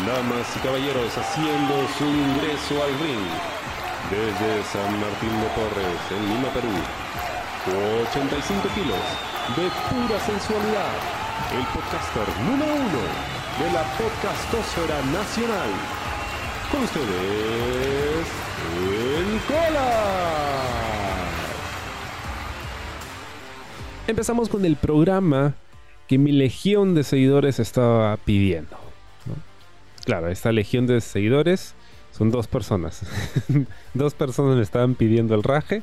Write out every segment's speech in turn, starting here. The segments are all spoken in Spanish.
Damas y caballeros haciendo su ingreso al ring desde San Martín de Porres, en Lima, Perú. 85 kilos de pura sensualidad. El podcaster número uno de la podcastosfera nacional. Con ustedes, el Cola. Empezamos con el programa que mi legión de seguidores estaba pidiendo. Claro, esta legión de seguidores son dos personas. dos personas me estaban pidiendo el raje.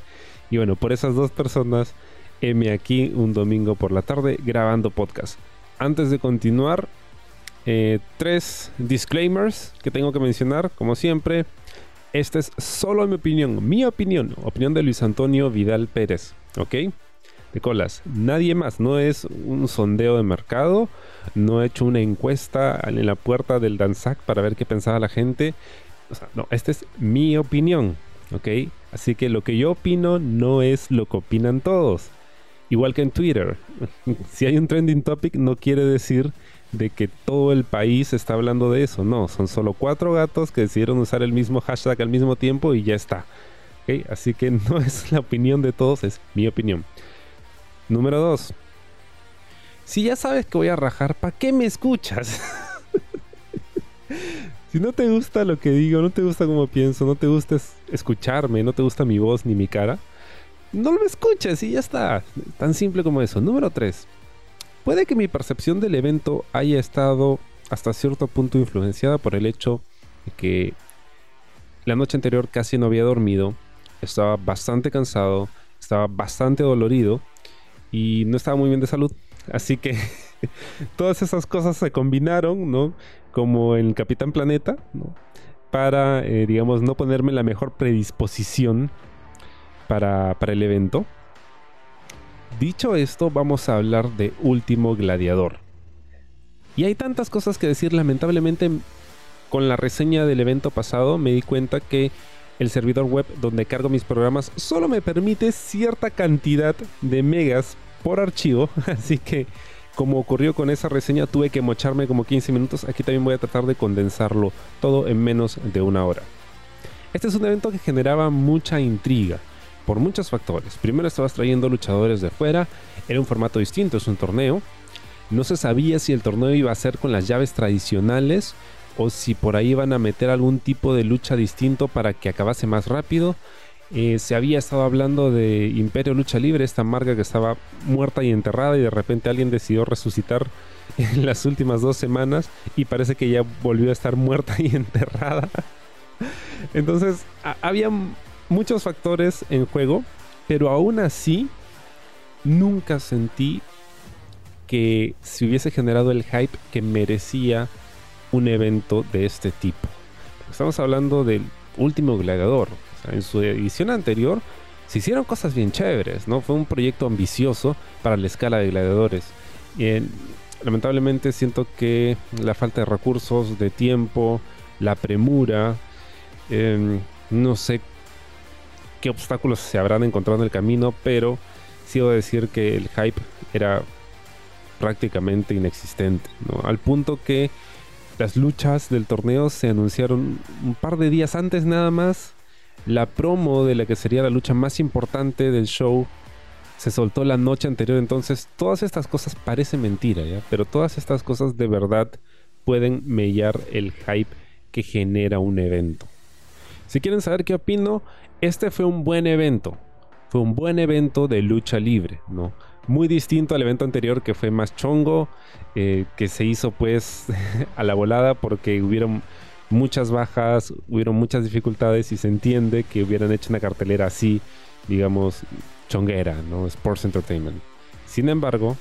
Y bueno, por esas dos personas, M aquí un domingo por la tarde grabando podcast. Antes de continuar, eh, tres disclaimers que tengo que mencionar, como siempre. Esta es solo mi opinión, mi opinión, opinión de Luis Antonio Vidal Pérez, ¿ok? De colas, nadie más, no es un sondeo de mercado, no he hecho una encuesta en la puerta del Danzac para ver qué pensaba la gente. O sea, no, esta es mi opinión, ¿ok? Así que lo que yo opino no es lo que opinan todos. Igual que en Twitter. si hay un trending topic no quiere decir de que todo el país está hablando de eso. No, son solo cuatro gatos que decidieron usar el mismo hashtag al mismo tiempo y ya está. Así que no es la opinión de todos, es mi opinión. Número dos. Si ya sabes que voy a rajar, ¿para qué me escuchas? si no te gusta lo que digo, no te gusta cómo pienso, no te gusta escucharme, no te gusta mi voz ni mi cara, no lo escuches y ya está. Tan simple como eso. Número 3. Puede que mi percepción del evento haya estado hasta cierto punto influenciada por el hecho de que la noche anterior casi no había dormido, estaba bastante cansado, estaba bastante dolorido y no estaba muy bien de salud. Así que todas esas cosas se combinaron, ¿no? Como en Capitán Planeta, ¿no? Para, eh, digamos, no ponerme la mejor predisposición para, para el evento. Dicho esto, vamos a hablar de Último Gladiador. Y hay tantas cosas que decir, lamentablemente con la reseña del evento pasado me di cuenta que el servidor web donde cargo mis programas solo me permite cierta cantidad de megas por archivo, así que como ocurrió con esa reseña tuve que mocharme como 15 minutos, aquí también voy a tratar de condensarlo todo en menos de una hora. Este es un evento que generaba mucha intriga por muchos factores. Primero estabas trayendo luchadores de fuera, era un formato distinto, es un torneo. No se sabía si el torneo iba a ser con las llaves tradicionales o si por ahí iban a meter algún tipo de lucha distinto para que acabase más rápido. Eh, se había estado hablando de Imperio Lucha Libre, esta marca que estaba muerta y enterrada y de repente alguien decidió resucitar en las últimas dos semanas y parece que ya volvió a estar muerta y enterrada. Entonces había muchos factores en juego, pero aún así nunca sentí que se hubiese generado el hype que merecía un evento de este tipo. Estamos hablando del último gladiador, en su edición anterior se hicieron cosas bien chéveres, ¿no? Fue un proyecto ambicioso para la escala de gladiadores. Lamentablemente siento que la falta de recursos, de tiempo, la premura, em, no sé qué obstáculos se habrán encontrado en el camino, pero sí debo decir que el hype era prácticamente inexistente. Al punto que las luchas del torneo se anunciaron un par de días antes nada más la promo de la que sería la lucha más importante del show se soltó la noche anterior, entonces todas estas cosas parecen mentira, ¿ya? Pero todas estas cosas de verdad pueden mellar el hype que genera un evento. Si quieren saber qué opino, este fue un buen evento. Fue un buen evento de lucha libre, ¿no? Muy distinto al evento anterior que fue más chongo, eh, que se hizo pues a la volada porque hubieron muchas bajas, hubieron muchas dificultades y se entiende que hubieran hecho una cartelera así, digamos, chonguera, ¿no? Sports Entertainment. Sin embargo,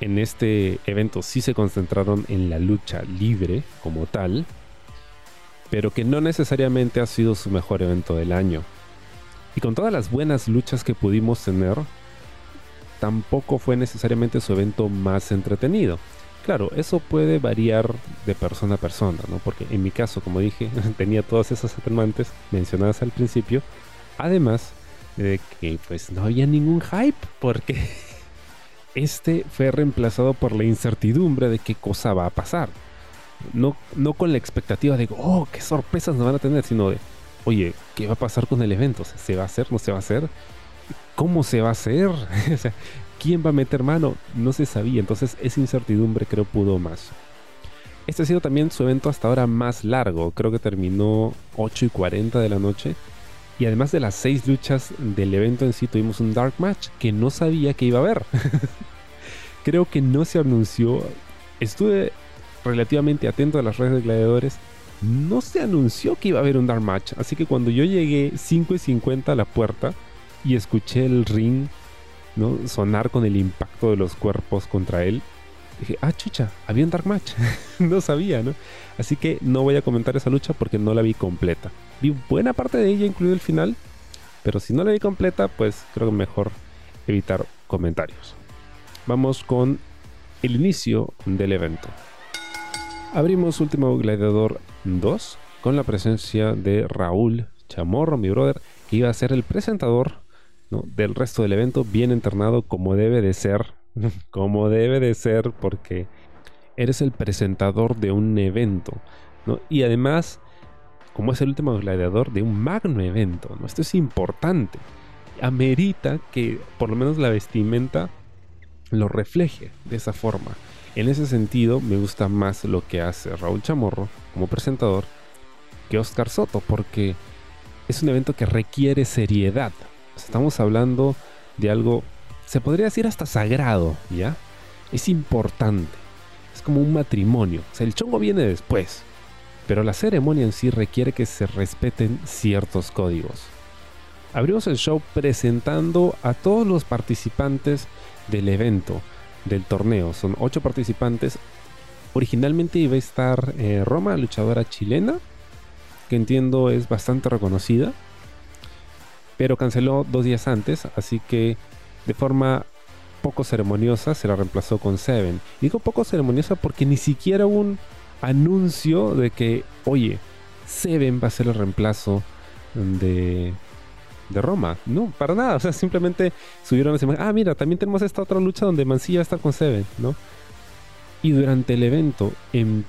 en este evento sí se concentraron en la lucha libre como tal, pero que no necesariamente ha sido su mejor evento del año. Y con todas las buenas luchas que pudimos tener, tampoco fue necesariamente su evento más entretenido. Claro, eso puede variar de persona a persona, ¿no? Porque en mi caso, como dije, tenía todas esas atenuantes mencionadas al principio. Además de que pues no había ningún hype porque este fue reemplazado por la incertidumbre de qué cosa va a pasar. No, no con la expectativa de, oh, qué sorpresas nos van a tener, sino de, oye, ¿qué va a pasar con el evento? ¿Se va a hacer? ¿No se va a hacer? ¿Cómo se va a hacer? ¿Quién va a meter mano? No se sabía. Entonces esa incertidumbre creo pudo más. Este ha sido también su evento hasta ahora más largo. Creo que terminó 8 y 40 de la noche. Y además de las 6 luchas del evento en sí, tuvimos un Dark Match que no sabía que iba a haber. creo que no se anunció. Estuve relativamente atento a las redes de gladiadores. No se anunció que iba a haber un Dark Match. Así que cuando yo llegué 5 y 50 a la puerta y escuché el ring ¿no? sonar con el impacto de los cuerpos contra él, dije, ah, chucha, había un Dark Match. no sabía, ¿no? Así que no voy a comentar esa lucha porque no la vi completa. Vi buena parte de ella, incluido el final, pero si no la vi completa, pues creo que mejor evitar comentarios. Vamos con el inicio del evento. Abrimos Último Gladiador 2 con la presencia de Raúl Chamorro, mi brother, que iba a ser el presentador del resto del evento, bien internado como debe de ser, como debe de ser, porque eres el presentador de un evento. Y además, como es el último gladiador de un magno evento, ¿no? Esto es importante. Amerita que por lo menos la vestimenta lo refleje de esa forma. En ese sentido, me gusta más lo que hace Raúl Chamorro como presentador que Oscar Soto, porque es un evento que requiere seriedad. Estamos hablando de algo, se podría decir hasta sagrado, ¿ya? Es importante. Es como un matrimonio. O sea, el chongo viene después. Pero la ceremonia en sí requiere que se respeten ciertos códigos. Abrimos el show presentando a todos los participantes del evento, del torneo. Son ocho participantes. Originalmente iba a estar eh, Roma, luchadora chilena, que entiendo es bastante reconocida pero canceló dos días antes, así que de forma poco ceremoniosa se la reemplazó con Seven. Digo poco ceremoniosa porque ni siquiera hubo un anuncio de que, oye, Seven va a ser el reemplazo de, de Roma. No, para nada. O sea, simplemente subieron ese Ah, mira, también tenemos esta otra lucha donde Mancilla está con Seven, ¿no? Y durante el evento, en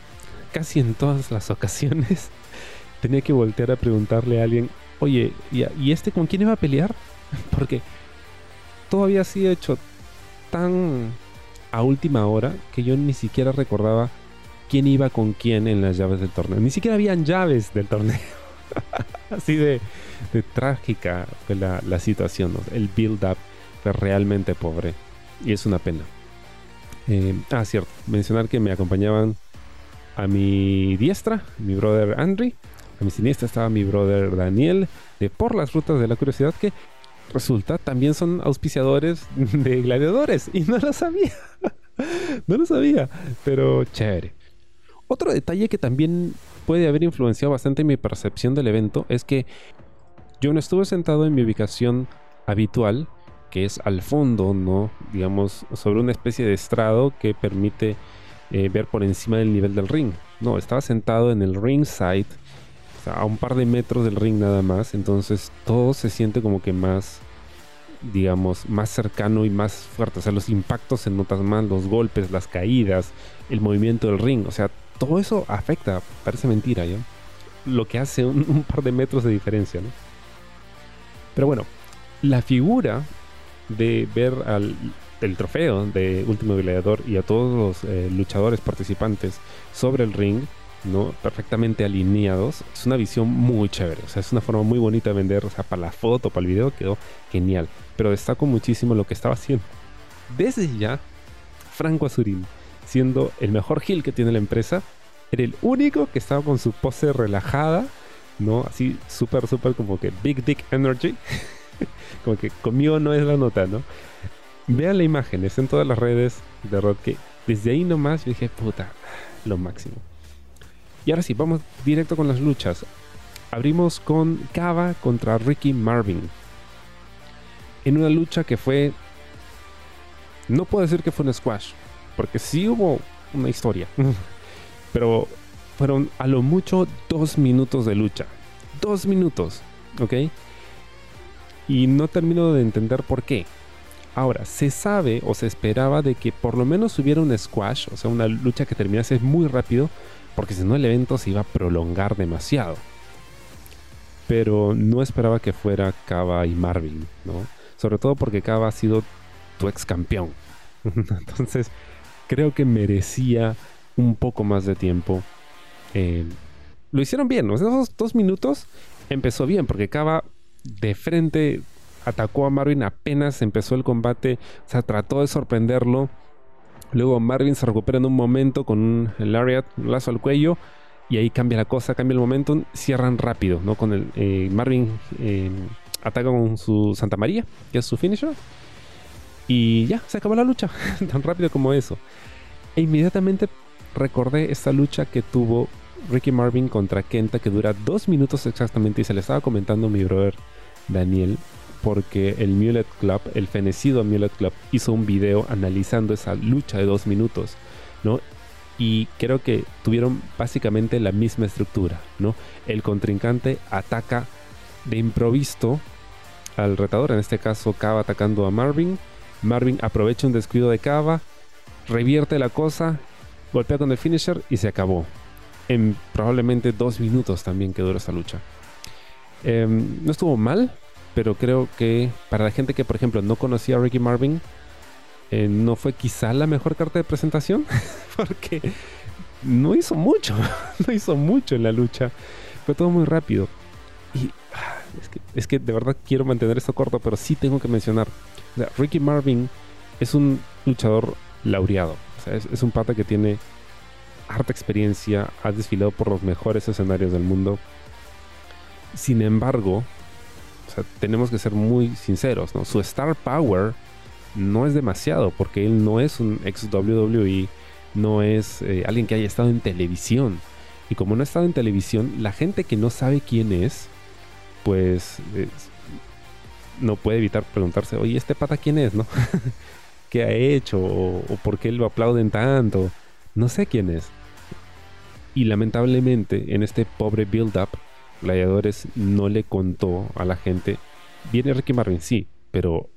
casi en todas las ocasiones, tenía que voltear a preguntarle a alguien, oye, ¿y, este con quién iba a pelear? Porque todo había sido hecho tan a última hora que yo ni siquiera recordaba quién iba con quién en las llaves del torneo. Ni siquiera habían llaves del torneo. Así de, trágica fue la, situación. El build-up fue realmente pobre. Y es una pena. Eh, ah, cierto. Mencionar que me acompañaban a mi diestra, mi brother Andrew, a mi siniestra estaba mi brother Daniel de Por las Rutas de la Curiosidad, que resulta también son auspiciadores de gladiadores. Y no lo sabía. no lo sabía. Pero chévere. Otro detalle que también puede haber influenciado bastante mi percepción del evento es que yo no estuve sentado en mi ubicación habitual, que es al fondo, ¿no? Digamos, sobre una especie de estrado que permite eh, ver por encima del nivel del ring. No, estaba sentado en el ringside a un par de metros del ring nada más, entonces todo se siente como que más, digamos, más cercano y más fuerte, o sea, los impactos se notan más, los golpes, las caídas, el movimiento del ring, o sea, todo eso afecta, parece mentira, ¿ya? Lo que hace un, par de metros de diferencia. Pero bueno, la figura de ver al el trofeo de Último Gladiador y a todos los eh, luchadores participantes sobre el ring ¿no? perfectamente alineados. Es una visión muy chévere, o sea, es una forma muy bonita de vender, o sea, para la foto, para el video quedó genial. Pero destaco muchísimo lo que estaba haciendo. Desde ya, Franco Azurín, siendo el mejor heel que tiene la empresa, era el único que estaba con su pose relajada, ¿no? Así súper, súper como que Big Dick Energy. como que conmigo no es la nota, ¿no? Vean la imagen, es en todas las redes de Rod que desde ahí nomás yo dije, puta, lo máximo. Y ahora sí, vamos directo con las luchas. Abrimos con Kava contra Ricky Marvin. En una lucha que fue... No puedo decir que fue un squash, porque sí hubo una historia. Pero fueron a lo mucho dos minutos de lucha. Dos minutos, ¿ok? Y no termino de entender por qué. Ahora, se sabe o se esperaba de que por lo menos hubiera un squash, o sea, una lucha que terminase muy rápido, porque si no el evento se iba a prolongar demasiado. Pero no esperaba que fuera Kava y Marvin, ¿no? Sobre todo porque Kava ha sido tu ex campeón. Entonces, creo que merecía un poco más de tiempo. Eh, lo hicieron bien, esos dos minutos empezó bien, porque Kava de frente atacó a Marvin apenas empezó el combate, o sea, trató de sorprenderlo. Luego Marvin se recupera en un momento con un lariat, un lazo al cuello, y ahí cambia la cosa, cambia el momento, cierran rápido, ¿no? Con el eh, Marvin eh, ataca con su Santa María, que es su finisher, y ya, se acabó la lucha, tan rápido como eso. E inmediatamente recordé esta lucha que tuvo Ricky Marvin contra Kenta, que dura dos minutos exactamente, y se le estaba comentando a mi brother Daniel, porque el Mulet Club, el fenecido Mulet Club, hizo un video analizando esa lucha de dos minutos, ¿no? Y creo que tuvieron básicamente la misma estructura, ¿no? El contrincante ataca de improviso al retador, en este caso Kava atacando a Marvin. Marvin aprovecha un descuido de Kava, revierte la cosa, golpea con el finisher y se acabó. En probablemente dos minutos también que duró esa lucha. Em, no estuvo mal, pero creo que para la gente que, por ejemplo, no conocía a Ricky Marvin, eh, no fue quizá la mejor carta de presentación, porque no hizo mucho, no hizo mucho en la lucha. Fue todo muy rápido. Y ah, es que, de verdad quiero mantener esto corto, pero sí tengo que mencionar. Ricky Marvin es un luchador laureado. es, es un pata que tiene harta experiencia, ha desfilado por los mejores escenarios del mundo. Sin embargo, tenemos que ser muy sinceros, ¿no? Su star power no es demasiado porque él no es un ex WWE, no es eh, alguien que haya estado en televisión. Y como no ha estado en televisión, la gente que no sabe quién es, pues no puede evitar preguntarse, oye, ¿este pata quién es, no? ¿Qué ha hecho? O, o, por qué lo aplauden tanto? No sé quién es. Y lamentablemente, en este pobre build-up, Gladiadores no le contó a la gente. Viene Ricky Marvin, sí, pero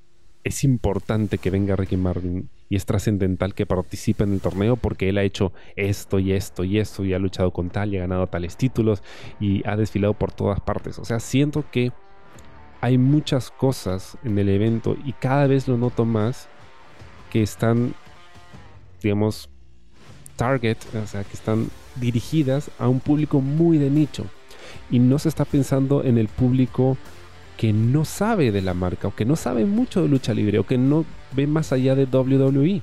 es importante que venga Ricky Marvin y es trascendental que participe en el torneo porque él ha hecho esto y esto y esto y ha luchado con tal y ha ganado tales títulos y ha desfilado por todas partes. O sea, siento que hay muchas cosas en el evento y cada vez lo noto más que están, digamos, target, o sea, que están dirigidas a un público muy de nicho y no se está pensando en el público que no sabe de la marca o que no sabe mucho de lucha libre o que no ve más allá de WWE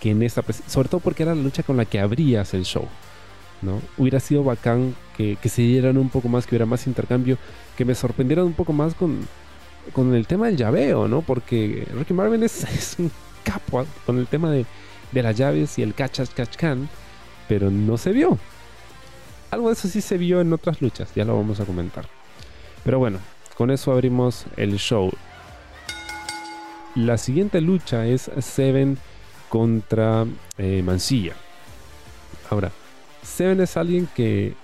que en esta sobre todo porque era la lucha con la que abrías el show ¿no? hubiera sido bacán que, se dieran un poco más que hubiera más intercambio que me sorprendieran un poco más con, con el tema del llaveo ¿no? porque Ricky Marvin es, un capo con el tema de, de las llaves y el catch catch can pero no se vio algo de eso sí se vio en otras luchas, ya lo vamos a comentar. Pero bueno, con eso abrimos el show. La siguiente lucha es Seven contra eh, Mancilla. Ahora, Seven es alguien que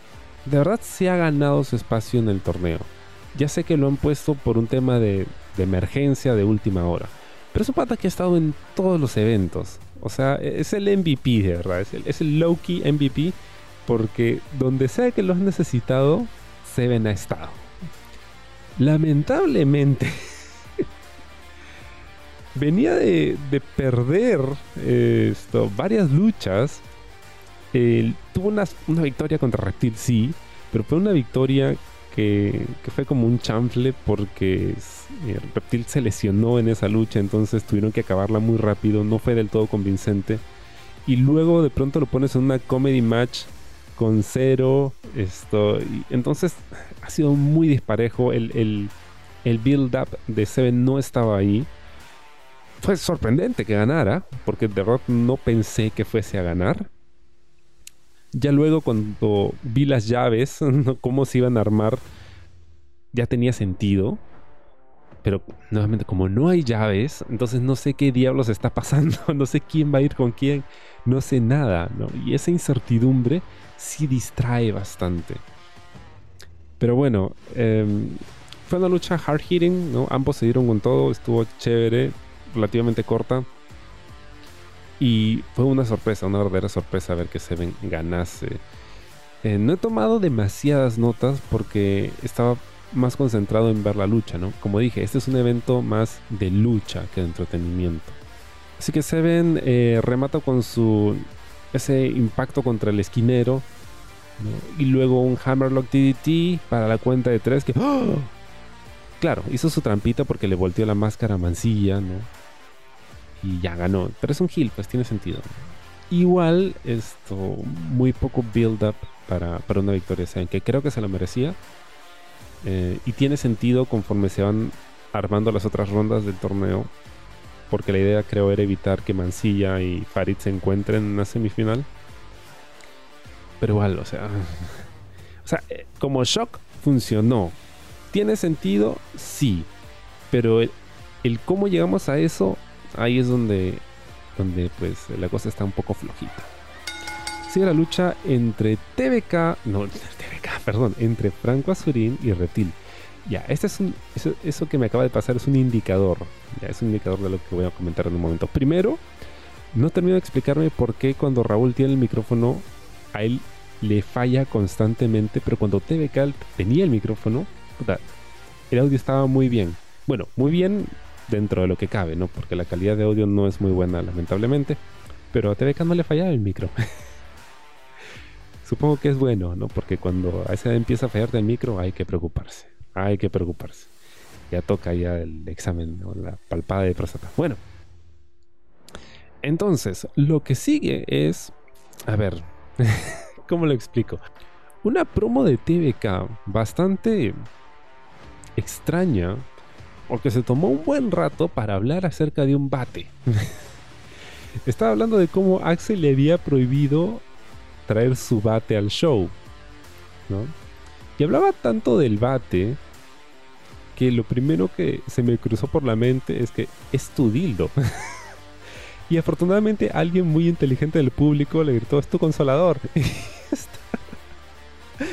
de verdad se ha ganado su espacio en el torneo. Ya sé que lo han puesto por un tema de, emergencia de última hora. Pero es un pata que ha estado en todos los eventos. O sea, es el MVP de verdad. Es el, es el low-key MVP porque donde sea que lo has necesitado, Seven ha estado. Lamentablemente, venía de, perder esto, varias luchas. tuvo una, victoria contra Reptil, sí, pero fue una victoria que, fue como un chanfle porque eh, Reptil se lesionó en esa lucha, entonces tuvieron que acabarla muy rápido, no fue del todo convincente. Y luego de pronto lo pones en una comedy match con cero. Esto, entonces ha sido muy disparejo. El, el, build-up de Seven no estaba ahí. Fue sorprendente que ganara, porque de verdad no pensé que fuese a ganar. Ya luego cuando vi las llaves, cómo se iban a armar, ya tenía sentido. Pero nuevamente, como no hay llaves, entonces no sé qué diablos está pasando, no sé quién va a ir con quién, no sé nada, Y esa incertidumbre sí distrae bastante. Pero bueno, em, fue una lucha hard hitting, ¿no? Ambos se dieron con todo, estuvo chévere, relativamente corta. Y fue una sorpresa, una verdadera sorpresa ver que Seven ganase. Eh, no he tomado demasiadas notas porque estaba más concentrado en ver la lucha, ¿no? Como dije, este es un evento más de lucha que de entretenimiento. Así que Seven eh, remata con su ese impacto contra el esquinero y luego un Hammerlock DDT para la cuenta de tres que ¡oh! claro hizo su trampita porque le volteó la máscara mancilla, ¿no? Y ya ganó. Pero es un heal, pues tiene sentido. Igual esto muy poco build up para, para una victoria Seven que creo que se lo merecía eh, y tiene sentido conforme se van armando las otras rondas del torneo. Porque la idea creo era evitar que Mancilla y Farid se encuentren en una semifinal. Pero igual, o sea. o sea, eh, como shock funcionó. ¿Tiene sentido? Sí. Pero el, el, cómo llegamos a eso, ahí es donde, donde pues la cosa está un poco flojita. Sigue la lucha entre TBK, no, TBK, perdón, entre Franco Azurín y Reptil. Ya, este es eso, que me acaba de pasar es un indicador. Ya, es un indicador de lo que voy a comentar en un momento. Primero, no termino de explicarme por qué cuando Raúl tiene el micrófono, a él le falla constantemente, pero cuando TBK tenía el micrófono, el audio estaba muy bien. Bueno, muy bien dentro de lo que cabe, ¿no? Porque la calidad de audio no es muy buena, lamentablemente. Pero a TBK no le fallaba el micro. Supongo que es bueno, ¿no? Porque cuando a empieza a fallarte el micro, hay que preocuparse. Hay que preocuparse. Ya toca ya el examen o la palpada de próstata. Bueno. Entonces, lo que sigue es. A ver. ¿Cómo lo explico? Una promo de TVK bastante extraña. Porque se tomó un buen rato para hablar acerca de un bate. Estaba hablando de cómo Axel le había prohibido traer su bate al show. Y hablaba tanto del bate que lo primero que se me cruzó por la mente es que es tu dildo. y afortunadamente alguien muy inteligente del público le gritó, es tu consolador.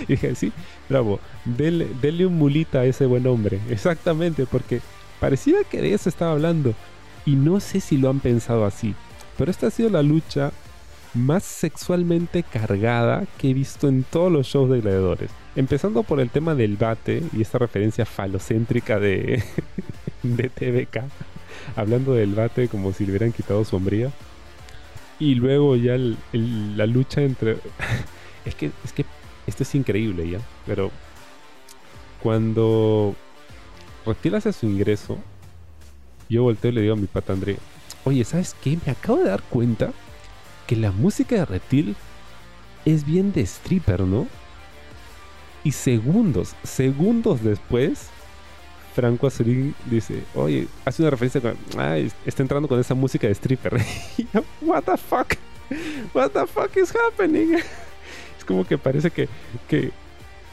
y dije, sí, bravo, denle, un mulita a ese buen hombre. Exactamente, porque parecía que de eso estaba hablando. Y no sé si lo han pensado así. Pero esta ha sido la lucha más sexualmente cargada que he visto en todos los shows de gladiadores. Empezando por el tema del bate y esta referencia falocéntrica de, de TVK, hablando del bate como si le hubieran quitado sombría. Y luego ya la lucha entre... es, que, es que esto es increíble ya, pero cuando Reptil hace su ingreso, yo volteo y le digo a mi pata André, oye, ¿sabes qué? Me acabo de dar cuenta que la música de Reptil es bien de stripper, ¿no? Y segundos, segundos después, Franco Azurín dice, oye, hace una referencia con, está entrando con esa música de stripper. y yo, what the fuck? What the fuck is happening? es como que parece que, que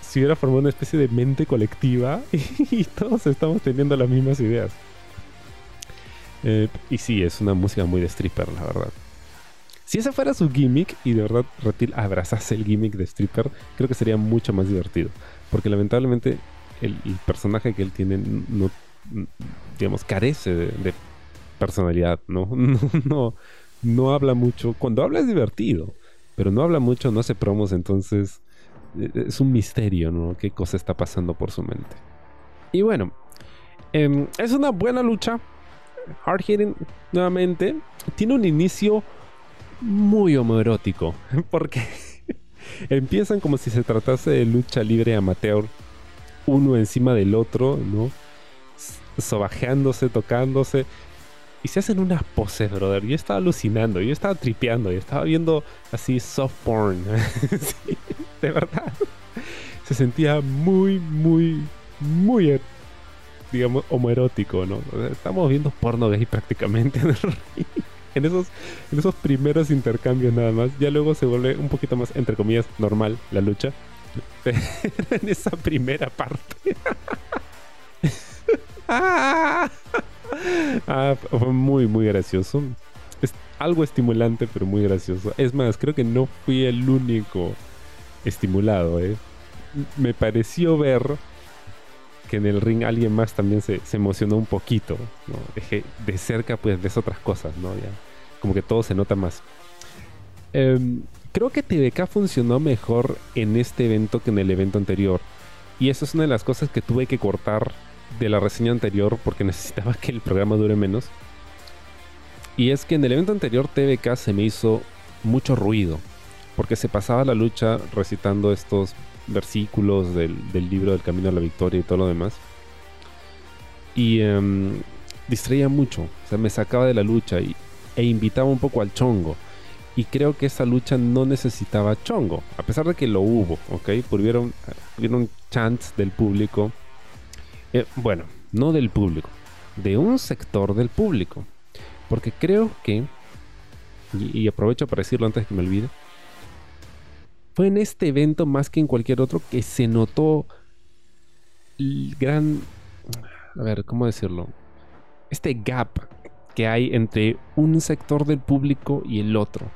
se hubiera formado una especie de mente colectiva y, todos estamos teniendo las mismas ideas. Eh, y sí, es una música muy de stripper, la verdad. Si ese fuera su gimmick y de verdad Reptil abrazase el gimmick de stripper, creo que sería mucho más divertido. Porque lamentablemente el, personaje que él tiene no, digamos, carece de, personalidad, ¿no? ¿no? No, habla mucho. Cuando habla es divertido, pero no habla mucho, no hace promos, entonces e, e, es un misterio, ¿no? ¿Qué cosa está pasando por su mente? Y bueno, em, es una buena lucha. Hard hitting nuevamente. Tiene un inicio muy homoerótico. Porque empiezan como si se tratase de lucha libre amateur, uno encima del otro, ¿no? Sobajeándose, tocándose. Y se hacen unas poses, brother. Yo estaba alucinando, yo estaba tripeando, yo estaba viendo así soft porn. de verdad. Se sentía muy, muy, muy, digamos, homoerótico, ¿no? estamos viendo porno gay prácticamente en el en esos, en esos primeros intercambios nada más. Ya luego se vuelve un poquito más, entre comillas, normal la lucha. Pero en esa primera parte. ah, fue muy, muy gracioso. Es algo estimulante, pero muy gracioso. Es más, creo que no fui el único estimulado. ¿eh? Me pareció ver que en el ring alguien más también se, emocionó un poquito. Dejé de cerca, pues ves otras cosas, ¿no? Ya, como que todo se nota más. Em, creo que TVK funcionó mejor en este evento que en el evento anterior. Y eso es una de las cosas que tuve que cortar de la reseña anterior porque necesitaba que el programa dure menos. Y es que en el evento anterior TVK se me hizo mucho ruido porque se pasaba la lucha recitando estos versículos del, libro del Camino a la Victoria y todo lo demás. Y em, distraía mucho, o sea, me sacaba de la lucha y, e invitaba un poco al chongo. Y creo que esa lucha no necesitaba chongo, a pesar de que lo hubo, ¿ok? Hubieron, hubieron chants del público. Eh, bueno, no del público, de un sector del público. Porque creo que, y, y aprovecho para decirlo antes de que me olvide, fue en este evento más que en cualquier otro que se notó el gran... A ver, ¿cómo decirlo? Este gap que hay entre un sector del público y el otro.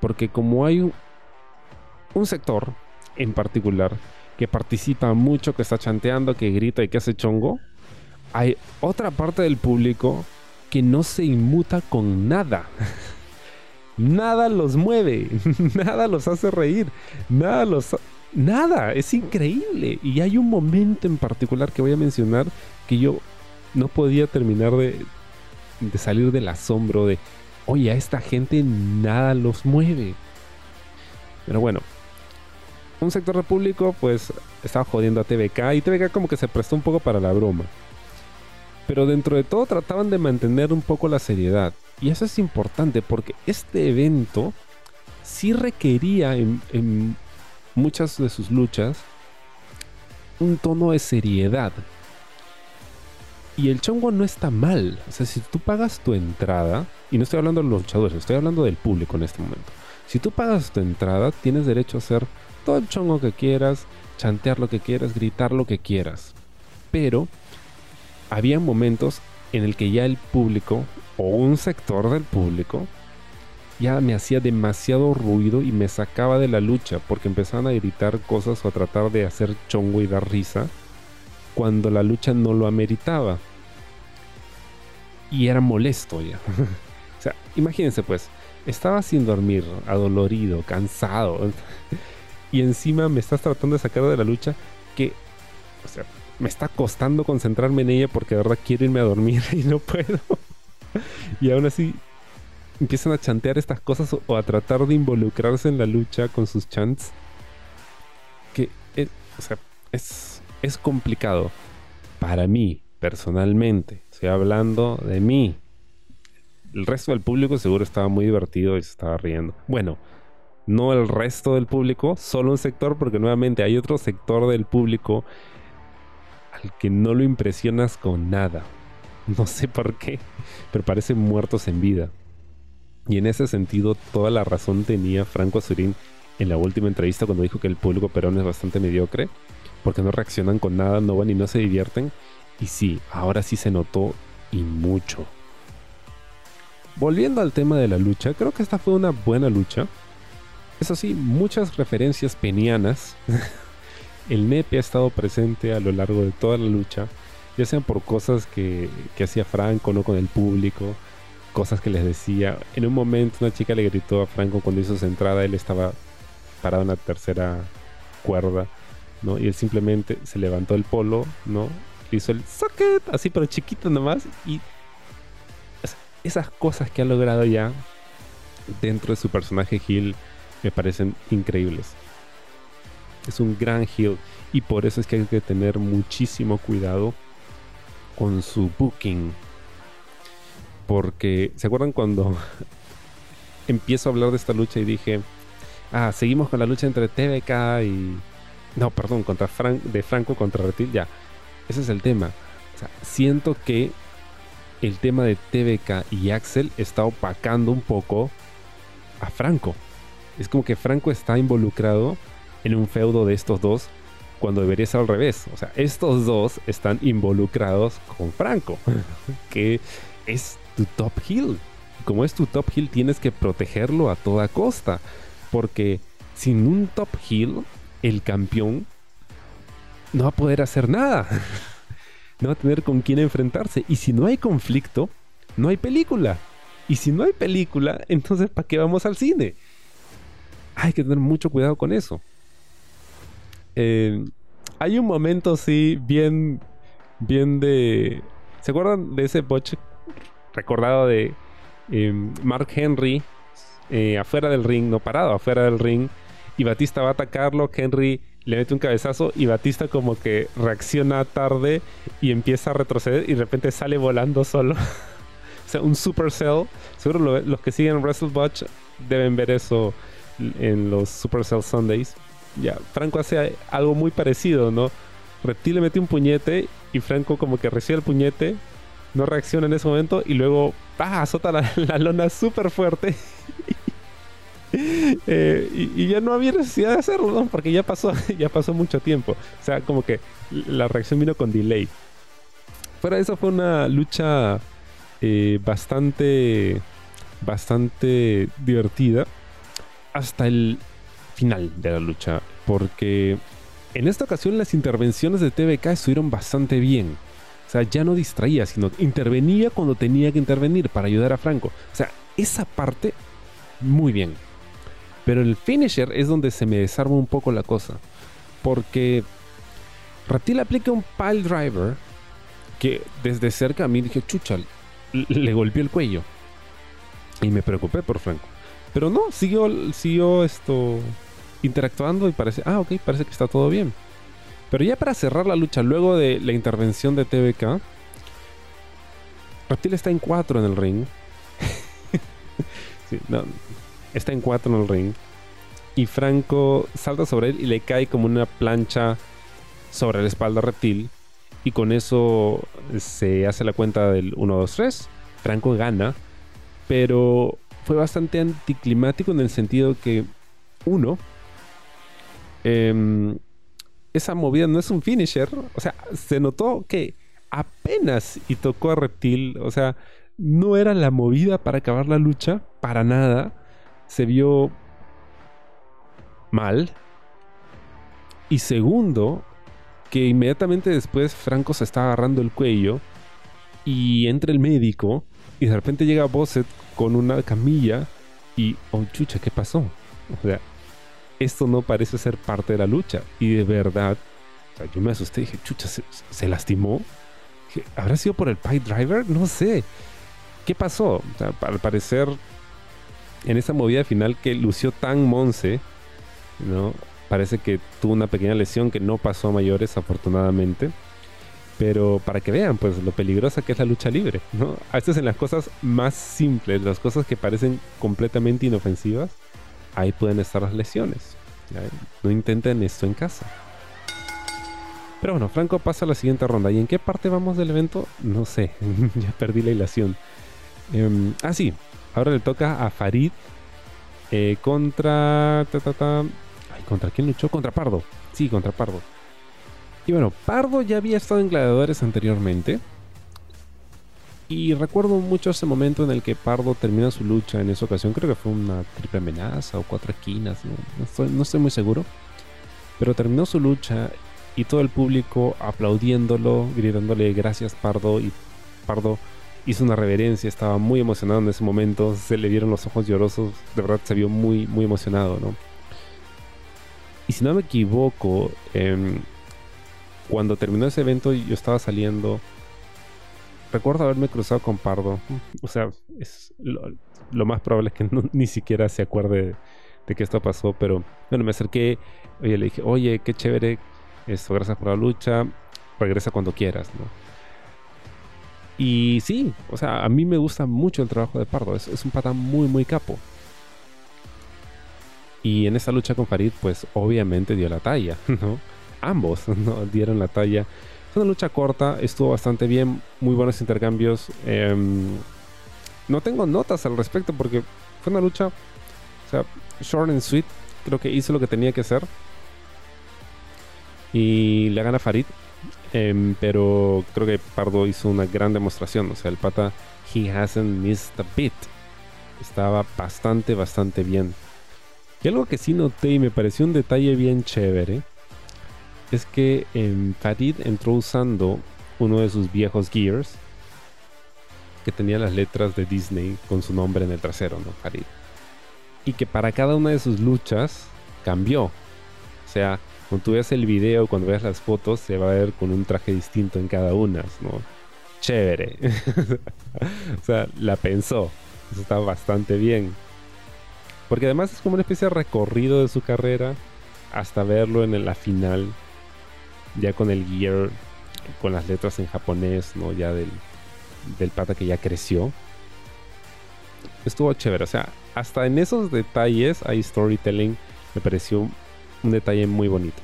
Porque como hay un, sector en particular que participa mucho, que está chanteando, que grita y que hace chongo, hay otra parte del público que no se inmuta con nada. nada los mueve, nada los hace reír, nada los... Nada, es increíble. Y hay un momento en particular que voy a mencionar que yo no podía terminar de, de salir del asombro de, oye, a esta gente nada los mueve. Pero bueno, un sector público pues estaba jodiendo a TVK y TVK como que se prestó un poco para la broma. Pero dentro de todo trataban de mantener un poco la seriedad. Y eso es importante porque este evento sí requería en, muchas de sus luchas un tono de seriedad. Y el chongo no está mal. O sea, si tú pagas tu entrada, y no estoy hablando de los luchadores, estoy hablando del público en este momento. Si tú pagas tu entrada, tienes derecho a hacer todo el chongo que quieras, chantear lo que quieras, gritar lo que quieras. Pero había momentos en el que ya el público o un sector del público ya me hacía demasiado ruido y me sacaba de la lucha porque empezaban a gritar cosas o a tratar de hacer chongo y dar risa cuando la lucha no lo ameritaba. Y era molesto ya. o sea, imagínense pues, estaba sin dormir, adolorido, cansado. y encima me estás tratando de sacar de la lucha que, o sea, me está costando concentrarme en ella porque de verdad quiero irme a dormir y no puedo. y aún así empiezan a chantear estas cosas o a tratar de involucrarse en la lucha con sus chants. Que es, o sea, es, es complicado. Para mí, personalmente. Estoy hablando de mí. El resto del público seguro estaba muy divertido y se estaba riendo. Bueno, no el resto del público, solo un sector, porque nuevamente hay otro sector del público al que no lo impresionas con nada. No sé por qué, pero parecen muertos en vida. Y en ese sentido, toda la razón tenía Franco Azurín en la última entrevista cuando dijo que el público peruano es bastante mediocre, porque no reaccionan con nada, no van y no se divierten. Y sí, ahora sí se notó y mucho. Volviendo al tema de la lucha, creo que esta fue una buena lucha. Eso sí, muchas referencias penianas. el nepe ha estado presente a lo largo de toda la lucha ya sean por cosas que, hacía Franco, no con el público, cosas que les decía. En un momento una chica le gritó a Franco cuando hizo su entrada, él estaba parado en la tercera cuerda, ¿no? Y él simplemente se levantó el polo, ¿no? Hizo el socket, así pero chiquito nomás, y esas cosas que ha logrado ya dentro de su personaje Hill me parecen increíbles. Es un gran Hill y por eso es que hay que tener muchísimo cuidado con su booking. Porque, ¿se acuerdan cuando empiezo a hablar de esta lucha y dije, ah, seguimos con la lucha entre TVK y... No, perdón, contra de Franco contra Retil, ya. Ese es el tema. siento que el tema de TVK y Axel está opacando un poco a Franco. Es como que Franco está involucrado en un feudo de estos dos cuando debería ser al revés. O sea, estos dos están involucrados con Franco, que es tu top heel. Como es tu top heel, tienes que protegerlo a toda costa, porque sin un top heel, el campeón no va a poder hacer nada. no va a tener con quién enfrentarse. Y si no hay conflicto, no hay película. Y si no hay película, entonces ¿para qué vamos al cine? hay que tener mucho cuidado con eso. Eh, hay un momento, sí, bien, bien de... ¿Se acuerdan de ese botch recordado de em, Mark Henry eh, afuera del ring, no parado, afuera del ring? Y Batista va a atacarlo, Henry le mete un cabezazo y Batista como que reacciona tarde y empieza a retroceder y de repente sale volando solo. o sea, un Supercell. Seguro los que siguen WrestleBotch deben ver eso en los Supercell Sundays. Ya, Franco hace algo muy parecido, ¿no? Reptil le mete un puñete y Franco como que recibe el puñete, no reacciona en ese momento y luego ¡ah! azota la, lona súper fuerte. Eh, y, ya no había necesidad de hacerlo. Porque ya pasó, ya pasó mucho tiempo. O sea, como que la reacción vino con delay. Fuera de eso fue una lucha eh, bastante, bastante divertida hasta el final de la lucha, porque en esta ocasión las intervenciones de TVK estuvieron bastante bien. O sea, ya no distraía, sino intervenía cuando tenía que intervenir para ayudar a Franco. O sea, esa parte, muy bien. Pero el finisher es donde se me desarma un poco la cosa. Porque Ratil aplica un pile driver que desde cerca a mí dije, chucha, le golpeó el cuello. Y me preocupé por Franco. Pero no, siguió, siguió esto interactuando y parece, ah, ok, parece que está todo bien. Pero ya para cerrar la lucha, luego de la intervención de TVK, Reptil está en 4 en el ring. está en 4 en el ring. Y Franco salta sobre él y le cae como una plancha sobre la espalda Reptil. Y con eso se hace la cuenta del 1, 2, 3. Franco gana. Pero fue bastante anticlimático en el sentido que, uno, em, esa movida no es un finisher. O sea, se notó que apenas y tocó a Reptil. O sea, no era la movida para acabar la lucha, para nada. Se vio mal. Y segundo, que inmediatamente después Franco se está agarrando el cuello y entra el médico y de repente llega Bosset con una camilla y, oh chucha, ¿qué pasó? O sea, esto no parece ser parte de la lucha. Y de verdad, yo me asusté y dije, chucha, ¿se, lastimó? ¿Habrá sido por el pipe driver? No sé. ¿Qué pasó? O sea, al parecer, en esa movida final que lució tan monce, ¿no? Parece que tuvo una pequeña lesión que no pasó a mayores, afortunadamente. Pero para que vean, pues lo peligrosa que es la lucha libre, ¿no? A veces en las cosas más simples, las cosas que parecen completamente inofensivas, ahí pueden estar las lesiones. No intenten esto en casa. Pero bueno, Franco pasa a la siguiente ronda. ¿Y en qué parte vamos del evento? No sé, ya perdí la hilación. Em, ah, sí, ahora le toca a Farid eh, contra... ¿Contra quién luchó? Contra Pardo. Sí, contra Pardo. Y bueno, Pardo ya había estado en Gladiadores anteriormente. Y recuerdo mucho ese momento en el que Pardo termina su lucha en esa ocasión. Creo que fue una triple amenaza o cuatro esquinas. No, estoy, muy seguro. Pero terminó su lucha y todo el público aplaudiéndolo, gritándole gracias Pardo. Y Pardo hizo una reverencia, estaba muy emocionado en ese momento. Se le vieron los ojos llorosos. De verdad se vio muy, muy emocionado, ¿no? Y si no me equivoco, eh, cuando terminó ese evento yo estaba saliendo. Recuerdo haberme cruzado con Pardo. O sea, es lo, más probable es que ni siquiera se acuerde de que esto pasó. Pero bueno, me acerqué. Oye, le dije, oye, qué chévere. Esto, gracias por la lucha. Regresa cuando quieras, ¿no? Y sí, o sea, a mí me gusta mucho el trabajo de Pardo. Es, un pata muy, muy capo. Y en esa lucha con Farid, pues obviamente dio la talla, ¿no? ambos ¿no? dieron la talla. Fue una lucha corta, estuvo bastante bien, muy buenos intercambios. Em, no tengo notas al respecto porque fue una lucha, o sea, short and sweet. Creo que hizo lo que tenía que hacer. Y le gana Farid. Em, pero creo que Pardo hizo una gran demostración. O sea, el pata, he hasn't missed a bit. Estaba bastante, bastante bien. Y algo que sí noté y me pareció un detalle bien chévere es que en Farid entró usando uno de sus viejos Gears que tenía las letras de Disney con su nombre en el trasero, ¿no? Farid. y que para cada una de sus luchas cambió. O sea, cuando tú veas el video, cuando veas las fotos, se va a ver con un traje distinto en cada una, ¿no? Chévere. o sea, la pensó. Eso está bastante bien. Porque además es como una especie de recorrido de su carrera hasta verlo en la final, ya con el gear, con las letras en japonés, ¿no? Ya del, del pata que ya creció. Estuvo chévere, o sea, hasta en esos detalles hay storytelling. Me pareció un detalle muy bonito.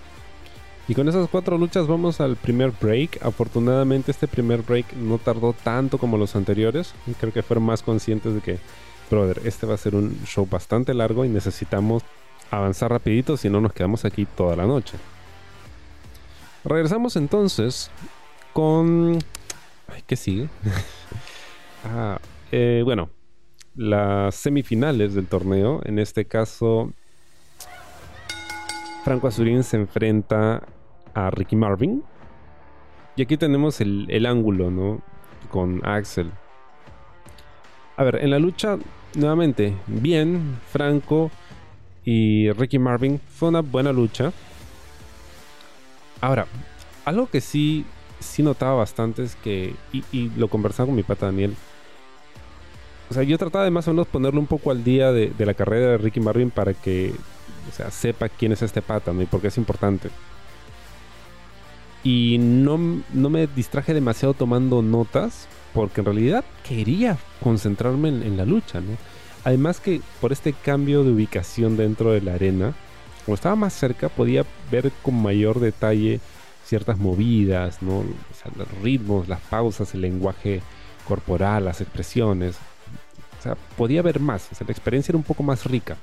Y con esas cuatro luchas vamos al primer break. Afortunadamente este primer break no tardó tanto como los anteriores. Creo que fueron más conscientes de que, brother, este va a ser un show bastante largo y necesitamos avanzar rapidito si no nos quedamos aquí toda la noche. Regresamos entonces con... Ay, ¿Qué sigue? ah, eh, bueno, las semifinales del torneo. En este caso, Franco Azurín se enfrenta a Ricky Marvin. Y aquí tenemos el, ángulo, ¿no? Con Axel. A ver, en la lucha, nuevamente, bien, Franco y Ricky Marvin. Fue una buena lucha. Ahora, algo que sí, sí notaba bastante es que, y, y lo conversaba con mi pata Daniel, o sea, yo trataba de más o menos ponerlo un poco al día de, la carrera de Ricky Marvin para que o sea, sepa quién es este pata y por qué es importante. Y no, no, me distraje demasiado tomando notas porque en realidad quería concentrarme en, la lucha, ¿no? Además que por este cambio de ubicación dentro de la arena, como estaba más cerca, podía ver con mayor detalle ciertas movidas, ¿no? O los ritmos, las pausas, el lenguaje corporal, las expresiones sea, podía haber más. O sea, la experiencia era un poco más rica.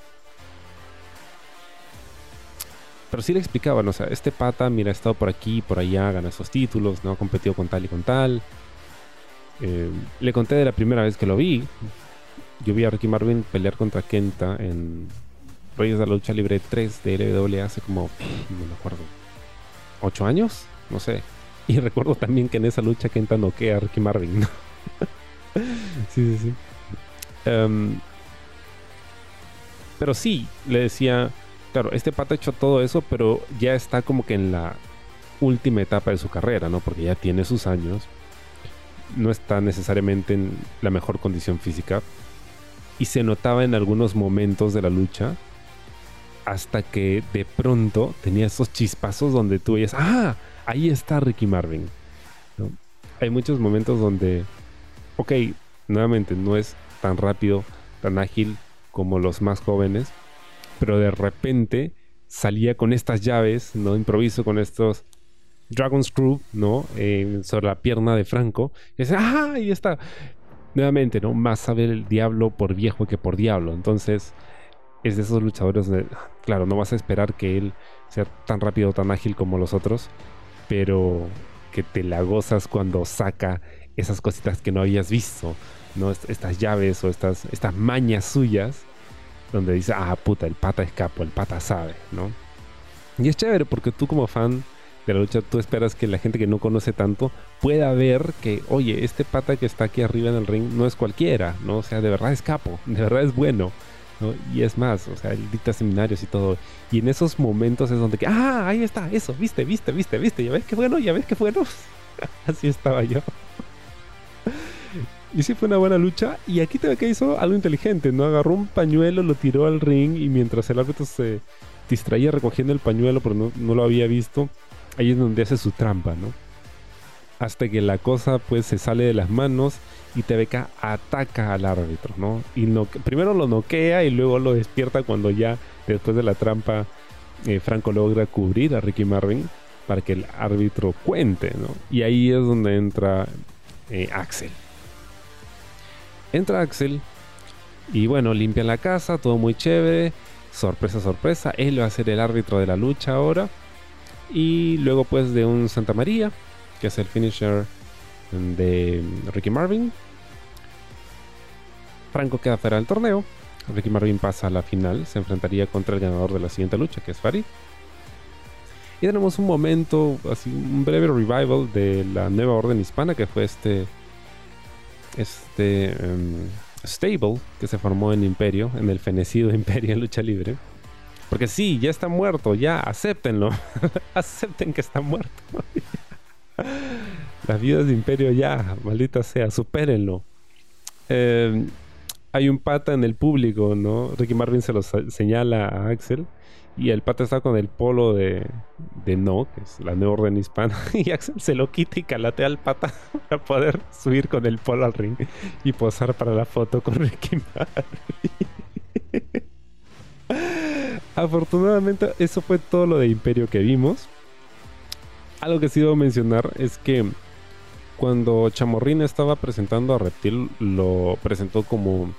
Pero sí le explicaban, o sea, este pata, mira, ha estado por aquí, por allá, gana esos títulos, ¿no? Ha competido con tal y con tal. Eh, le conté de la primera vez que lo vi. Yo vi a Ricky Marvin pelear contra Kenta en Reyes de la Lucha Libre 3 de LWA hace como, no me acuerdo, ¿8 años? No sé. Y recuerdo también que en esa lucha Kenta noquea a Ricky Marvin, ¿no? sí, sí, sí. Em, pero sí, le decía, claro, este pata ha hecho todo eso, pero ya está como que en la última etapa de su carrera, ¿no? Porque ya tiene sus años, no está necesariamente en la mejor condición física y se notaba en algunos momentos de la lucha hasta que de pronto tenía esos chispazos donde tú veías, ah, ahí está Ricky Marvin. Hay muchos momentos donde, ok, nuevamente no es tan rápido, tan ágil como los más jóvenes, pero de repente salía con estas llaves, ¿no? Improviso con estos Dragon Screw, ¿no? sobre la pierna de Franco. Y dice, ¡ah! Ahí está. Nuevamente, ¿no? Más sabe el diablo por viejo que por diablo. Entonces, es de esos luchadores claro, no vas a esperar que él sea tan rápido, tan ágil como los otros, pero que te la gozas cuando saca esas cositas que no habías visto. ¿no? estas llaves o estas, estas mañas suyas, donde dice, ah, puta, el pata es capo, el pata sabe, ¿no? Y es chévere porque tú como fan de la lucha, tú esperas que la gente que no conoce tanto pueda ver que, oye, este pata que está aquí arriba en el ring no es cualquiera, ¿no? O sea, de verdad es capo, de verdad es bueno. ¿no? Y es más, o sea, él dicta seminarios y todo. Y en esos momentos es donde que, ah, ahí está, eso, viste, viste, viste, viste, ya ves qué bueno, ya ves qué bueno. Así estaba yo. Y sí fue una buena lucha. Y aquí que hizo algo inteligente, ¿no? Agarró un pañuelo, lo tiró al ring y mientras el árbitro se distraía recogiendo el pañuelo, pero no, no lo había visto, ahí es donde hace su trampa, ¿no? Hasta que la cosa pues se sale de las manos y TVK ataca al árbitro, ¿no? Y primero lo noquea y luego lo despierta cuando ya después de la trampa eh, Franco logra cubrir a Ricky Marvin para que el árbitro cuente, ¿no? Y ahí es donde entra eh, Axel. Entra Axel y bueno, limpia la casa, todo muy chévere. Sorpresa, sorpresa, él va a ser el árbitro de la lucha ahora. Y luego pues de un Santa María, que es el finisher de Ricky Marvin. Franco queda fuera del torneo. Ricky Marvin pasa a la final, se enfrentaría contra el ganador de la siguiente lucha, que es Farid. Y tenemos un momento, así un breve revival de la nueva orden hispana, que fue este este em, stable que se formó en Imperio, en el fenecido Imperio en lucha libre. Porque sí, ya está muerto, ya, acéptenlo. Acepten que está muerto. Las vidas de Imperio ya, maldita sea, supérenlo. Eh, hay un pata en el público, ¿no? Ricky Marvin se lo señala a Axel. Y el pata está con el polo de, de No, que es la nueva orden hispana. Y Axel se lo quita y calatea al pata para poder subir con el polo al ring y posar para la foto con Ricky Marvin. Afortunadamente, eso fue todo lo de Imperio que vimos. Algo que sí debo mencionar es que cuando Chamorrín estaba presentando a Reptil, lo presentó como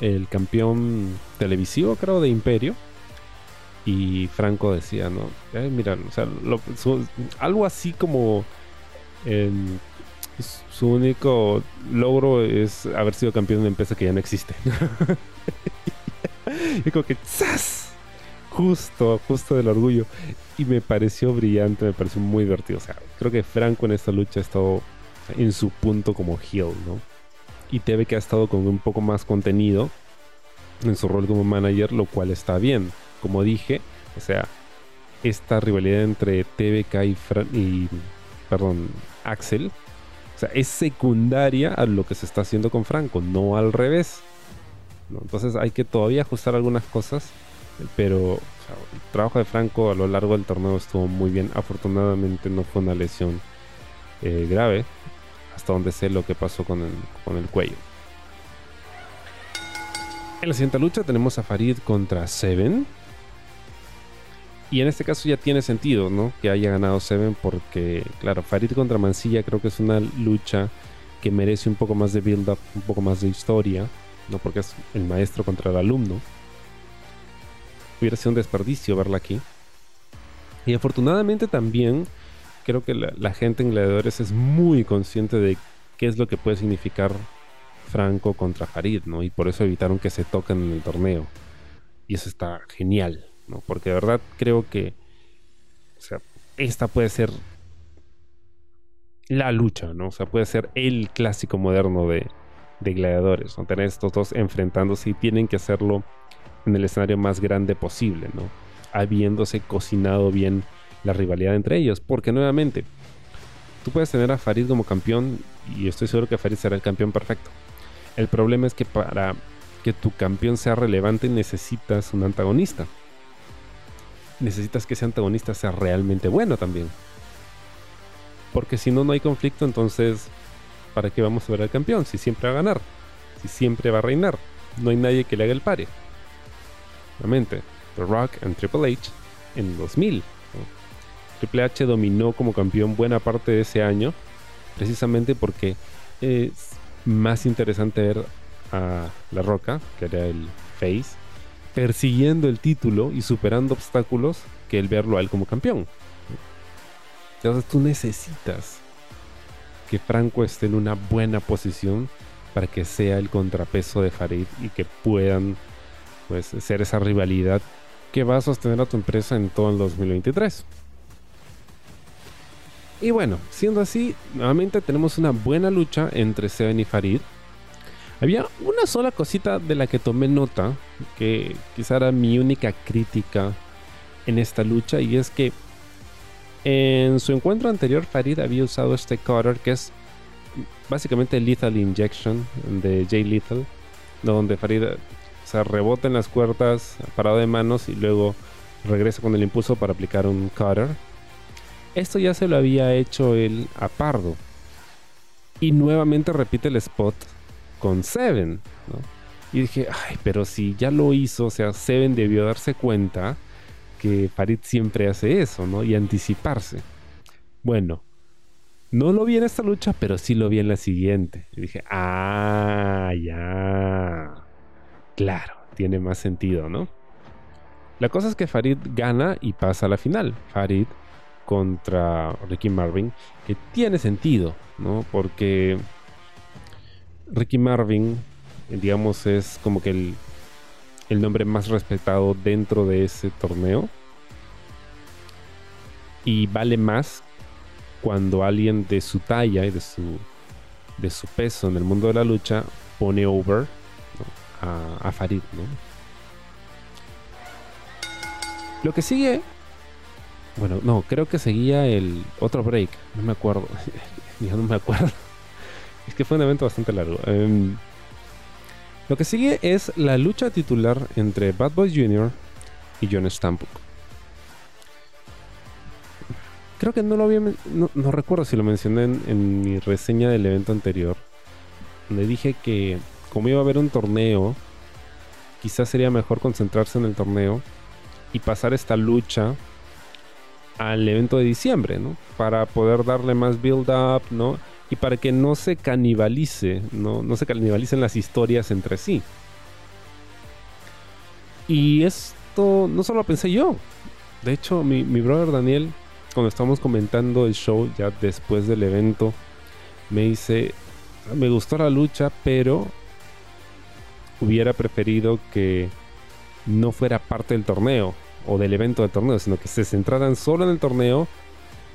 el campeón televisivo, creo, de Imperio. Y Franco decía, ¿no? Eh, mira, o sea, algo así como em, su único logro es haber sido campeón de una empresa que ya no existe. y como que ¡zas! Justo, justo del orgullo. Y me pareció brillante, me pareció muy divertido. O sea, creo que Franco en esta lucha ha estado en su punto como heel, ¿no? Y TV que ha estado con un poco más contenido en su rol como manager, lo cual está bien. Como dije, o sea, esta rivalidad entre TVK y, y perdón, Axel, o sea, es secundaria a lo que se está haciendo con Franco, no al revés. Entonces hay que todavía ajustar algunas cosas, pero el trabajo de Franco a lo largo del torneo estuvo muy bien. Afortunadamente no fue una lesión eh, grave, hasta donde sé lo que pasó con el, con el cuello. En la siguiente lucha tenemos a Farid contra Seven. Y en este caso ya tiene sentido, ¿no? Que haya ganado Seven porque, claro, Farid contra Mancilla creo que es una lucha que merece un poco más de build-up, un poco más de historia, ¿no? Porque es el maestro contra el alumno. Hubiera sido un desperdicio verla aquí. Y afortunadamente también creo que la, gente en Gladiadores es muy consciente de qué es lo que puede significar Franco contra Farid, ¿no? Y por eso evitaron que se toquen en el torneo. Y eso está genial, ¿no? Porque de verdad creo que, o sea, esta puede ser la lucha, ¿no? O sea, puede ser el clásico moderno de, de gladiadores, ¿no? Tener estos dos enfrentándose y tienen que hacerlo en el escenario más grande posible, ¿no? Habiéndose cocinado bien la rivalidad entre ellos. Porque nuevamente, tú puedes tener a Farid como campeón y estoy seguro que Farid será el campeón perfecto. El problema es que para que tu campeón sea relevante necesitas un antagonista. Necesitas que ese antagonista sea realmente bueno también. Porque si no, no hay conflicto, entonces, ¿para qué vamos a ver al campeón? Si siempre va a ganar, si siempre va a reinar, no hay nadie que le haga el pare. Realmente, The Rock and Triple H en 2000 Triple H dominó como campeón buena parte de ese año, precisamente porque es más interesante ver a La Roca, que era el face, persiguiendo el título y superando obstáculos que el verlo a él como campeón. Entonces tú necesitas que Franco esté en una buena posición para que sea el contrapeso de Farid y que puedan pues ser esa rivalidad que va a sostener a tu empresa en todo el 2023. Y bueno, siendo así, nuevamente tenemos una buena lucha entre Seven y Farid. Había una sola cosita de la que tomé nota, que quizá era mi única crítica en esta lucha, y es que en su encuentro anterior Farid había usado este cutter que es básicamente Lethal Injection de Jay Lethal, donde Farid se rebota en las cuerdas parado de manos y luego regresa con el impulso para aplicar un cutter esto ya se lo había hecho él a Pardo. Y nuevamente repite el spot con Seven. Y dije, ay, pero si ya lo hizo, o sea, Seven debió darse cuenta que Farid siempre hace eso, ¿no? Y anticiparse. Bueno, no lo vi en esta lucha, pero sí lo vi en la siguiente. Y dije, ah, ya. Claro, tiene más sentido, ¿no? La cosa es que Farid gana y pasa a la final. Farid contra Ricky Marvin, que tiene sentido, ¿no? Porque Ricky Marvin, digamos, es como que el, el nombre más respetado dentro de ese torneo. Y vale más cuando alguien de su talla y de su, de su peso en el mundo de la lucha pone over a, Farid, ¿no? Lo que sigue. Bueno, no, creo que seguía el otro break. No me acuerdo. ya no me acuerdo. Es que fue un evento bastante largo. Em, lo que sigue es la lucha titular entre Bad Boy Jr. y John Stampuk. Creo que no lo había. No, no recuerdo si lo mencioné en, en, mi reseña del evento anterior. Donde dije que, como iba a haber un torneo, quizás sería mejor concentrarse en el torneo y pasar esta lucha al evento de diciembre, ¿no? Para poder darle más build-up, ¿no? Para que no se canibalice, ¿no? No se canibalicen las historias entre sí. Y esto no solo lo pensé yo. De hecho, mi, mi brother Daniel, cuando estábamos comentando el show ya después del evento, me dice, me gustó la lucha, pero hubiera preferido que no fuera parte del torneo o del evento del torneo, sino que se centraran solo en el torneo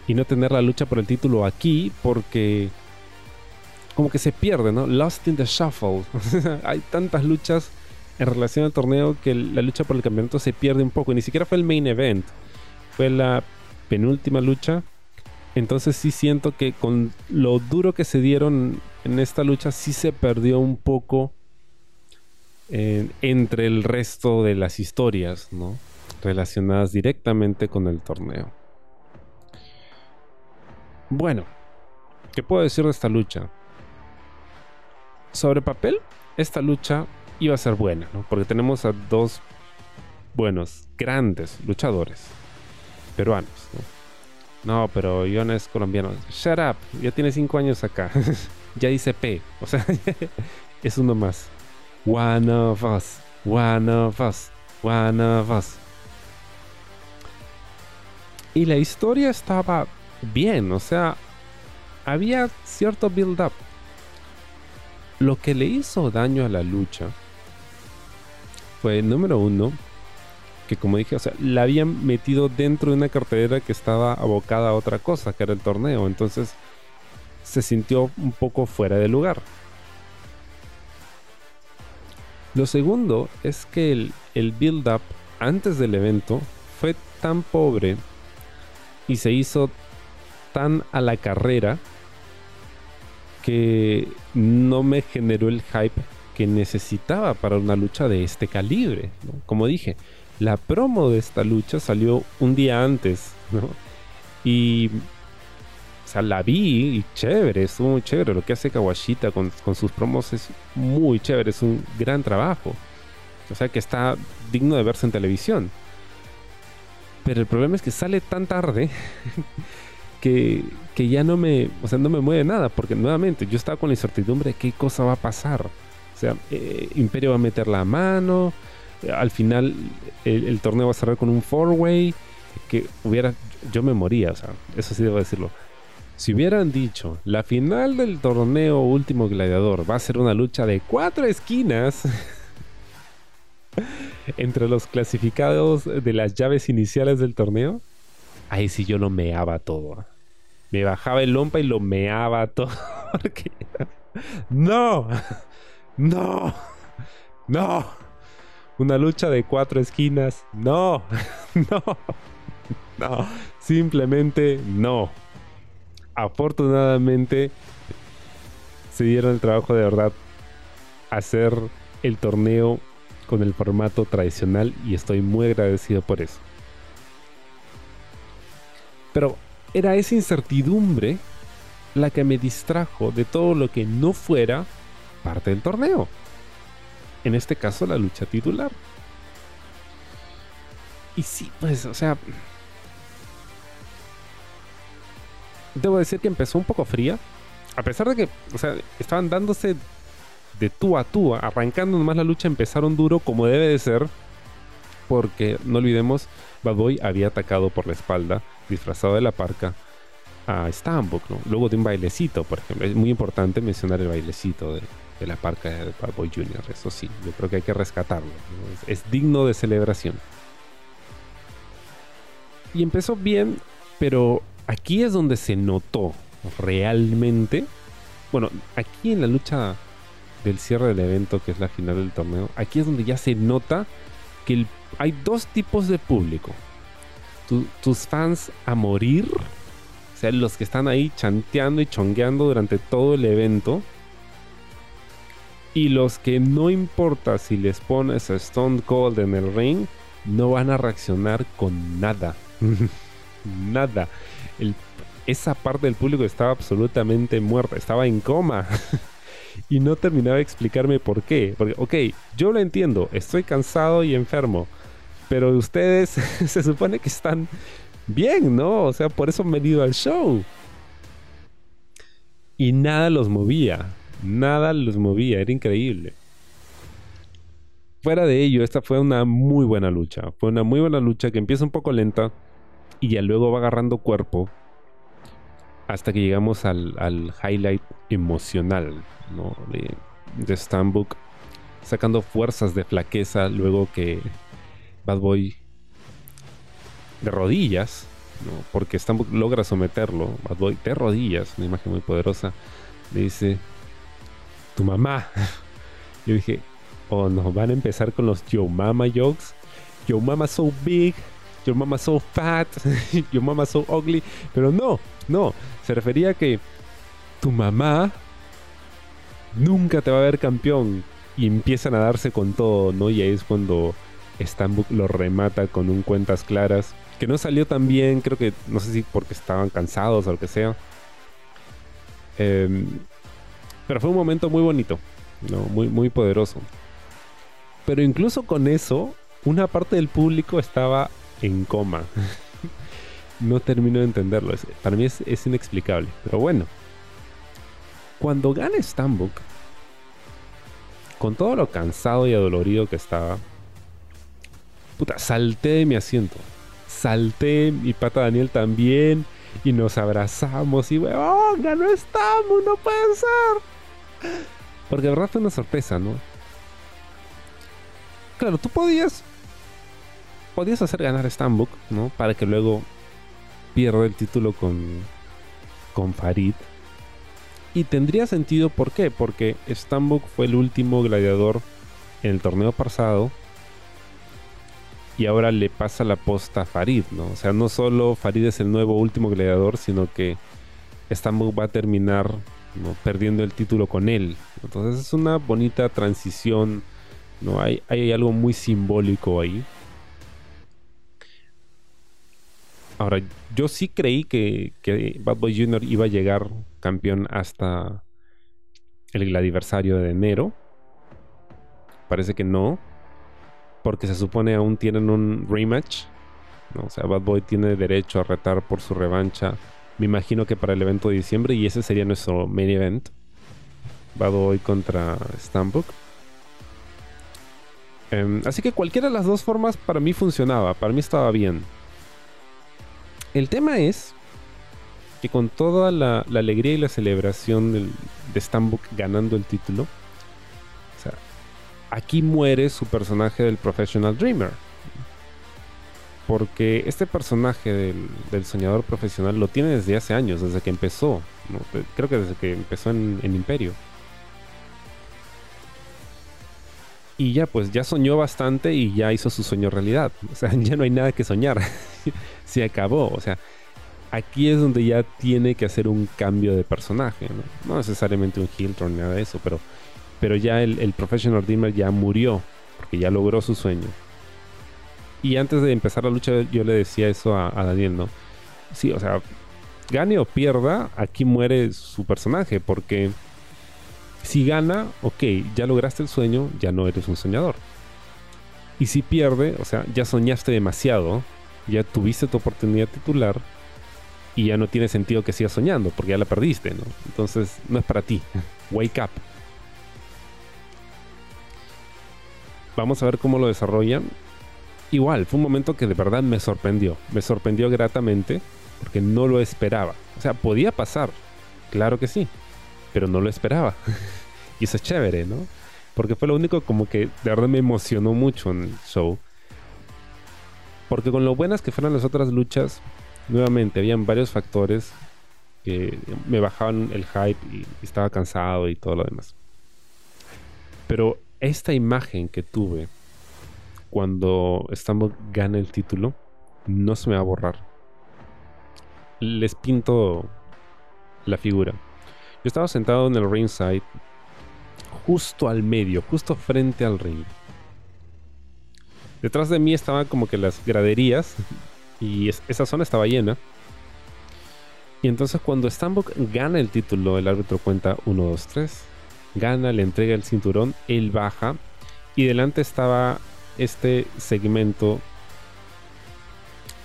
y no tener la lucha por el título aquí porque como que se pierde, ¿no? Lost in the shuffle. Hay tantas luchas en relación al torneo que la lucha por el campeonato se pierde un poco. Y ni siquiera fue el main event. Fue la penúltima lucha. Entonces sí siento que con lo duro que se dieron en esta lucha sí se perdió un poco eh, entre el resto de las historias, ¿no? relacionadas directamente con el torneo. Bueno, ¿qué puedo decir de esta lucha? Sobre papel, esta lucha iba a ser buena, ¿no? Porque tenemos a dos buenos, grandes luchadores peruanos, ¿no? No, pero Ion es colombiano. Shut up, ya tiene cinco años acá. ya dice P, o sea, es uno más. One of us, one of us, one of us. Y la historia estaba bien, o sea, había cierto build-up. Lo que le hizo daño a la lucha fue, número uno, que como dije, o sea, la habían metido dentro de una cartelera que estaba abocada a otra cosa, que era el torneo. Entonces se sintió un poco fuera de lugar. Lo segundo es que el, el build-up antes del evento fue tan pobre y se hizo tan a la carrera que no me generó el hype que necesitaba para una lucha de este calibre. Como dije, la promo de esta lucha salió un día antes, Y o sea, la vi y chévere, es muy chévere. Lo que hace Kawashita con, con, sus promos es muy chévere, es un gran trabajo. O sea que está digno de verse en televisión. Pero el problema es que sale tan tarde que, que, ya no me, o sea, no me mueve nada, porque nuevamente yo estaba con la incertidumbre de qué cosa va a pasar. O sea, eh, Imperio va a meter la mano, eh, al final el, el, torneo va a cerrar con un four-way, que hubiera, yo me moría, o sea, eso sí debo decirlo. Si hubieran dicho, la final del torneo Último Gladiador va a ser una lucha de cuatro esquinas, entre los clasificados de las llaves iniciales del torneo, ahí sí yo lo meaba todo. Me bajaba el lompa y lo meaba todo. No, no, no. Una lucha de cuatro esquinas. No, no, no. Simplemente no. Afortunadamente se dieron el trabajo de verdad hacer el torneo con el formato tradicional y estoy muy agradecido por eso. Pero era esa incertidumbre la que me distrajo de todo lo que no fuera parte del torneo. En este caso, la lucha titular. Y sí, pues, o sea... Debo decir que empezó un poco fría. A pesar de que, o sea, estaban dándose de tú a tú, arrancando nomás la lucha, empezaron duro como debe de ser, porque no olvidemos, Bad Boy había atacado por la espalda, disfrazado de la parca, a Stambuk, ¿no? Luego de un bailecito, por ejemplo. Es muy importante mencionar el bailecito de, la parca de Bad Boy Jr., eso sí, yo creo que hay que rescatarlo, es, digno de celebración. Y empezó bien, pero aquí es donde se notó realmente. Bueno, aquí en la lucha del cierre del evento, que es la final del torneo, aquí es donde ya se nota que hay dos tipos de público. tus fans a morir, o sea, los que están ahí chanteando y chongueando durante todo el evento. Y los que no importa si les pones a Stone Cold en el ring, no van a reaccionar con nada. nada. esa parte del público estaba absolutamente muerta, estaba en coma. y no terminaba de explicarme por qué. Porque, ok, yo lo entiendo, estoy cansado y enfermo, pero ustedes se supone que están bien, ¿no? O sea, por eso han venido al show. Y nada los movía, nada los movía, era increíble. Fuera de ello, esta fue una muy buena lucha. Fue una muy buena lucha que empieza un poco lenta y ya luego va agarrando cuerpo hasta que llegamos al, al highlight emocional ¿no? de, de Stambuk, sacando fuerzas de flaqueza luego que Bad Boy de rodillas, ¿no? porque Stambuk logra someterlo, Bad Boy de rodillas, una imagen muy poderosa, le dice, tu mamá. Yo dije, oh no, van a empezar con los Yo Mama jokes. Yo Mama so big, Your Mama so fat, Your Mama so ugly, pero no, no, se refería a que tu mamá nunca te va a ver campeón y empiezan a darse con todo, ¿no? Y ahí es cuando Stambuk lo remata con un cuentas claras, que no salió tan bien, creo que, no sé si porque estaban cansados o lo que sea. Em, pero fue un momento muy bonito. Muy, poderoso. Pero incluso con eso, una parte del público estaba en coma. no termino de entenderlo. para mí es, inexplicable. Pero bueno. Cuando gana Stambuk, con todo lo cansado y adolorido que estaba, puta, salté de mi asiento. Salté, mi pata Daniel también, y nos abrazamos y, weón, ganó Stambuk, no puede ser. Porque de verdad fue una sorpresa, ¿no? Claro, tú podías podías hacer ganar Stambuk, ¿no? Para que luego pierda el título con, con Farid. Y tendría sentido, ¿por qué? Porque Stambuk fue el último gladiador en el torneo pasado. Y ahora le pasa la posta a Farid, ¿no? O sea, no solo Farid es el nuevo último gladiador, sino que Stambuk va a terminar perdiendo el título con él. Entonces es una bonita transición, ¿no? Hay, hay algo muy simbólico ahí. Ahora, yo sí creí que, Bad Boy Jr. iba a llegar campeón hasta el aniversario de enero. Parece que no. Porque se supone aún tienen un rematch. O sea, Bad Boy tiene derecho a retar por su revancha. Me imagino que para el evento de diciembre. Y ese sería nuestro main event. Bad Boy contra Stambuk. Em, así que cualquiera de las dos formas para mí funcionaba. Para mí estaba bien. El tema es que con toda la, alegría y la celebración de Stambuk ganando el título, aquí muere su personaje del Professional Dreamer. Porque este personaje del, soñador profesional lo tiene desde hace años, desde que empezó. Creo que desde que empezó en, Imperio. Y ya, pues ya soñó bastante y ya hizo su sueño realidad. O sea, ya no hay nada que soñar. Se acabó. O sea, aquí es donde ya tiene que hacer un cambio de personaje. No, necesariamente un Hilton ni nada de eso, pero, pero ya el, el Professional Dreamer ya murió. Porque ya logró su sueño. Y antes de empezar la lucha, yo le decía eso a, a Daniel, ¿no? Sí, o sea, gane o pierda, aquí muere su personaje. Porque si gana, ok, ya lograste el sueño, ya no eres un soñador. Y si pierde, o sea, ya soñaste demasiado, ya tuviste tu oportunidad titular y ya no tiene sentido que sigas soñando porque ya la perdiste, ¿no? Entonces no es para ti. Wake up. Vamos a ver cómo lo desarrollan. Igual, fue un momento que de verdad me sorprendió. Me sorprendió gratamente porque no lo esperaba. O sea, podía pasar. Claro que sí pero no lo esperaba. y eso es chévere, ¿no? Porque fue lo único como que de verdad me emocionó mucho en el show. Porque con lo buenas que fueron las otras luchas, nuevamente habían varios factores que me bajaban el hype y, estaba cansado y todo lo demás. Pero esta imagen que tuve cuando Stambuk gana el título no se me va a borrar. Les pinto la figura. Yo estaba sentado en el ringside, justo al medio, justo frente al ring. Detrás de mí estaban como que las graderías y esa zona estaba llena. Y entonces cuando Stambuk gana el título, el árbitro cuenta 1, 2, 3. Gana, le entrega el cinturón, él baja y delante estaba este segmento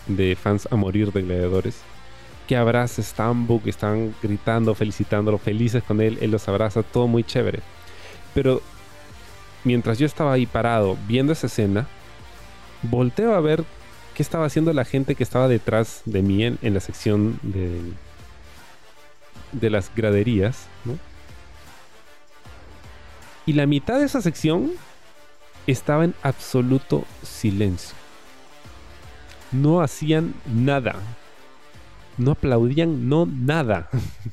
de fans a morir de gladiadores que abraza Stambuk, están gritando, felicitándolo, felices con él, él los abraza, todo muy chévere. Pero mientras yo estaba ahí parado viendo esa escena, volteo a ver qué estaba haciendo la gente que estaba detrás de mí en, la sección de, de las graderías, Y la mitad de esa sección estaba en absoluto silencio. No hacían nada. No aplaudían, no nada.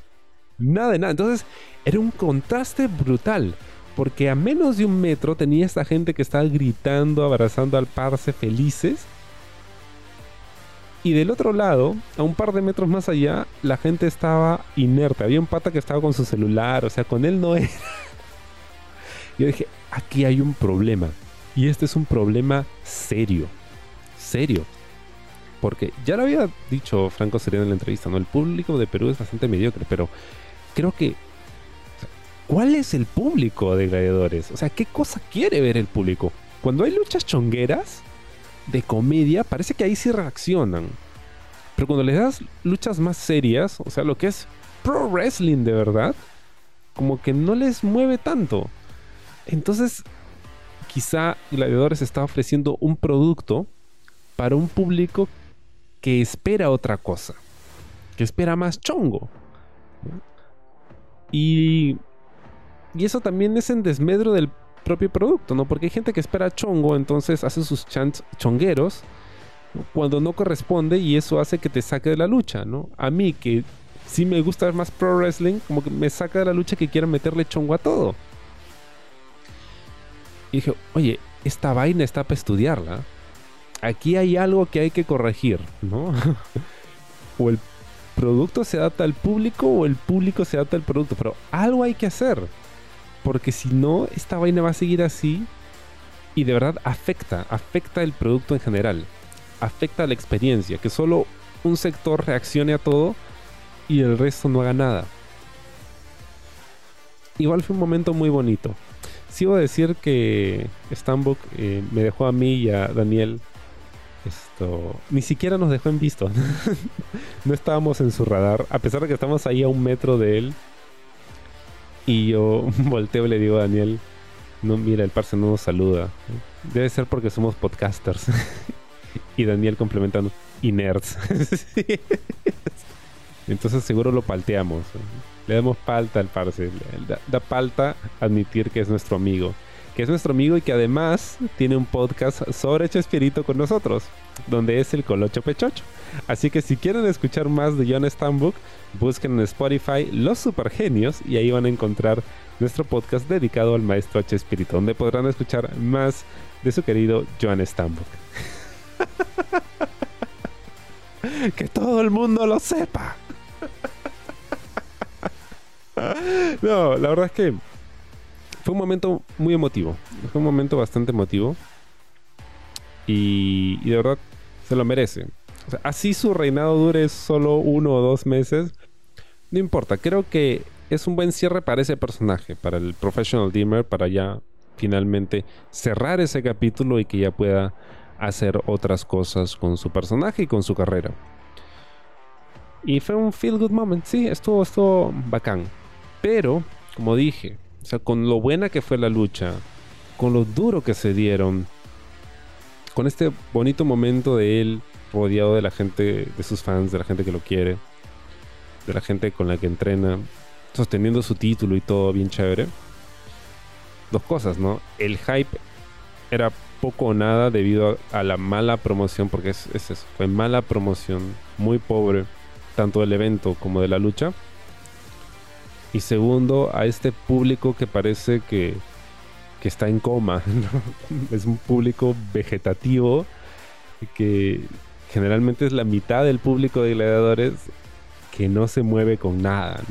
nada de nada. Entonces era un contraste brutal. Porque a menos de un metro tenía esta gente que estaba gritando, abrazando al parce felices. Y del otro lado, a un par de metros más allá, la gente estaba inerte. Había un pata que estaba con su celular, o sea, con él no era. Yo dije, aquí hay un problema. Y este es un problema serio. Serio. Porque ya lo había dicho Franco Serena en la entrevista, ¿no? El público de Perú es bastante mediocre, pero creo que ¿cuál es el público de gladiadores? O sea, ¿qué cosa quiere ver el público? Cuando hay luchas chongueras de comedia, parece que ahí sí reaccionan. Pero cuando les das luchas más serias, o sea, lo que es pro wrestling de verdad, como que no les mueve tanto. Entonces, quizá Gladiadores está ofreciendo un producto para un público que espera otra cosa, que espera más chongo. Y y eso también es en desmedro del propio producto, ¿no? Porque hay gente que espera chongo, entonces hace sus chants chongueros cuando no corresponde y eso hace que te saque de la lucha, ¿no? A mí que sí me gusta más pro wrestling, como que me saca de la lucha que quiera meterle chongo a todo. Y dije, oye, esta vaina está para estudiarla. Aquí hay algo que hay que corregir, ¿no? o el producto se adapta al público o el público se adapta al producto, pero algo hay que hacer. Porque si no, esta vaina va a seguir así y de verdad afecta, afecta el producto en general, afecta la experiencia, que solo un sector reaccione a todo y el resto no haga nada. Igual fue un momento muy bonito. Sí a decir que Stambuk eh, me dejó a mí y a Daniel esto ni siquiera nos dejó en visto. no estábamos en su radar, a pesar de que estamos ahí a un metro de él. Y yo volteo y le digo a Daniel, no, mira, el parce no nos saluda. Debe ser porque somos podcasters. y Daniel complementando, y nerds. Entonces seguro lo palteamos. Le damos palta al parce. Da, da, palta admitir que es nuestro amigo. Que es nuestro amigo y que además tiene un podcast sobre Chespirito con nosotros, donde es el Colocho Pechocho. Así que si quieren escuchar más de John Stambuk, busquen en Spotify Los Supergenios y ahí van a encontrar nuestro podcast dedicado al maestro H. Espíritu, donde podrán escuchar más de su querido Joan Stambuk. que todo el mundo lo sepa. no, la verdad es que fue un momento muy emotivo. Fue un momento bastante emotivo. Y, de verdad se lo merece así su reinado dure solo uno o dos meses, no importa. Creo que es un buen cierre para ese personaje, para el Professional Dimmer, para ya finalmente cerrar ese capítulo y que ya pueda hacer otras cosas con su personaje y con su carrera. Y fue un feel good moment, sí, estuvo, estuvo bacán. Pero, como dije, o sea, con lo buena que fue la lucha, con lo duro que se dieron, con este bonito momento de él rodeado de la gente, de sus fans, de la gente que lo quiere, de la gente con la que entrena, sosteniendo su título y todo bien chévere. Dos cosas, ¿no? El hype era poco o nada debido a, la mala promoción, porque es, eso, fue mala promoción, muy pobre, tanto del evento como de la lucha. Y segundo, a este público que parece que que está en coma. Es un público vegetativo que generalmente es la mitad del público de gladiadores que no se mueve con nada,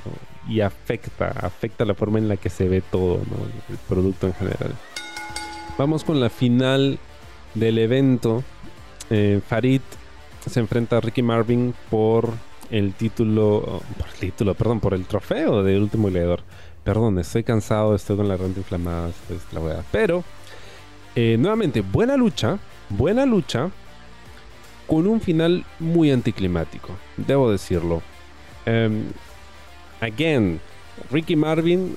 Y afecta, afecta la forma en la que se ve todo, El producto en general. Vamos con la final del evento. Eh, Farid se enfrenta a Ricky Marvin por el título, por el título, perdón, por el trofeo del último gladiador. Perdón, estoy cansado, estoy con la renta inflamada, la verdad. Pero, eh, nuevamente, buena lucha, buena lucha, con un final muy anticlimático, debo decirlo. Um, again, Ricky Marvin,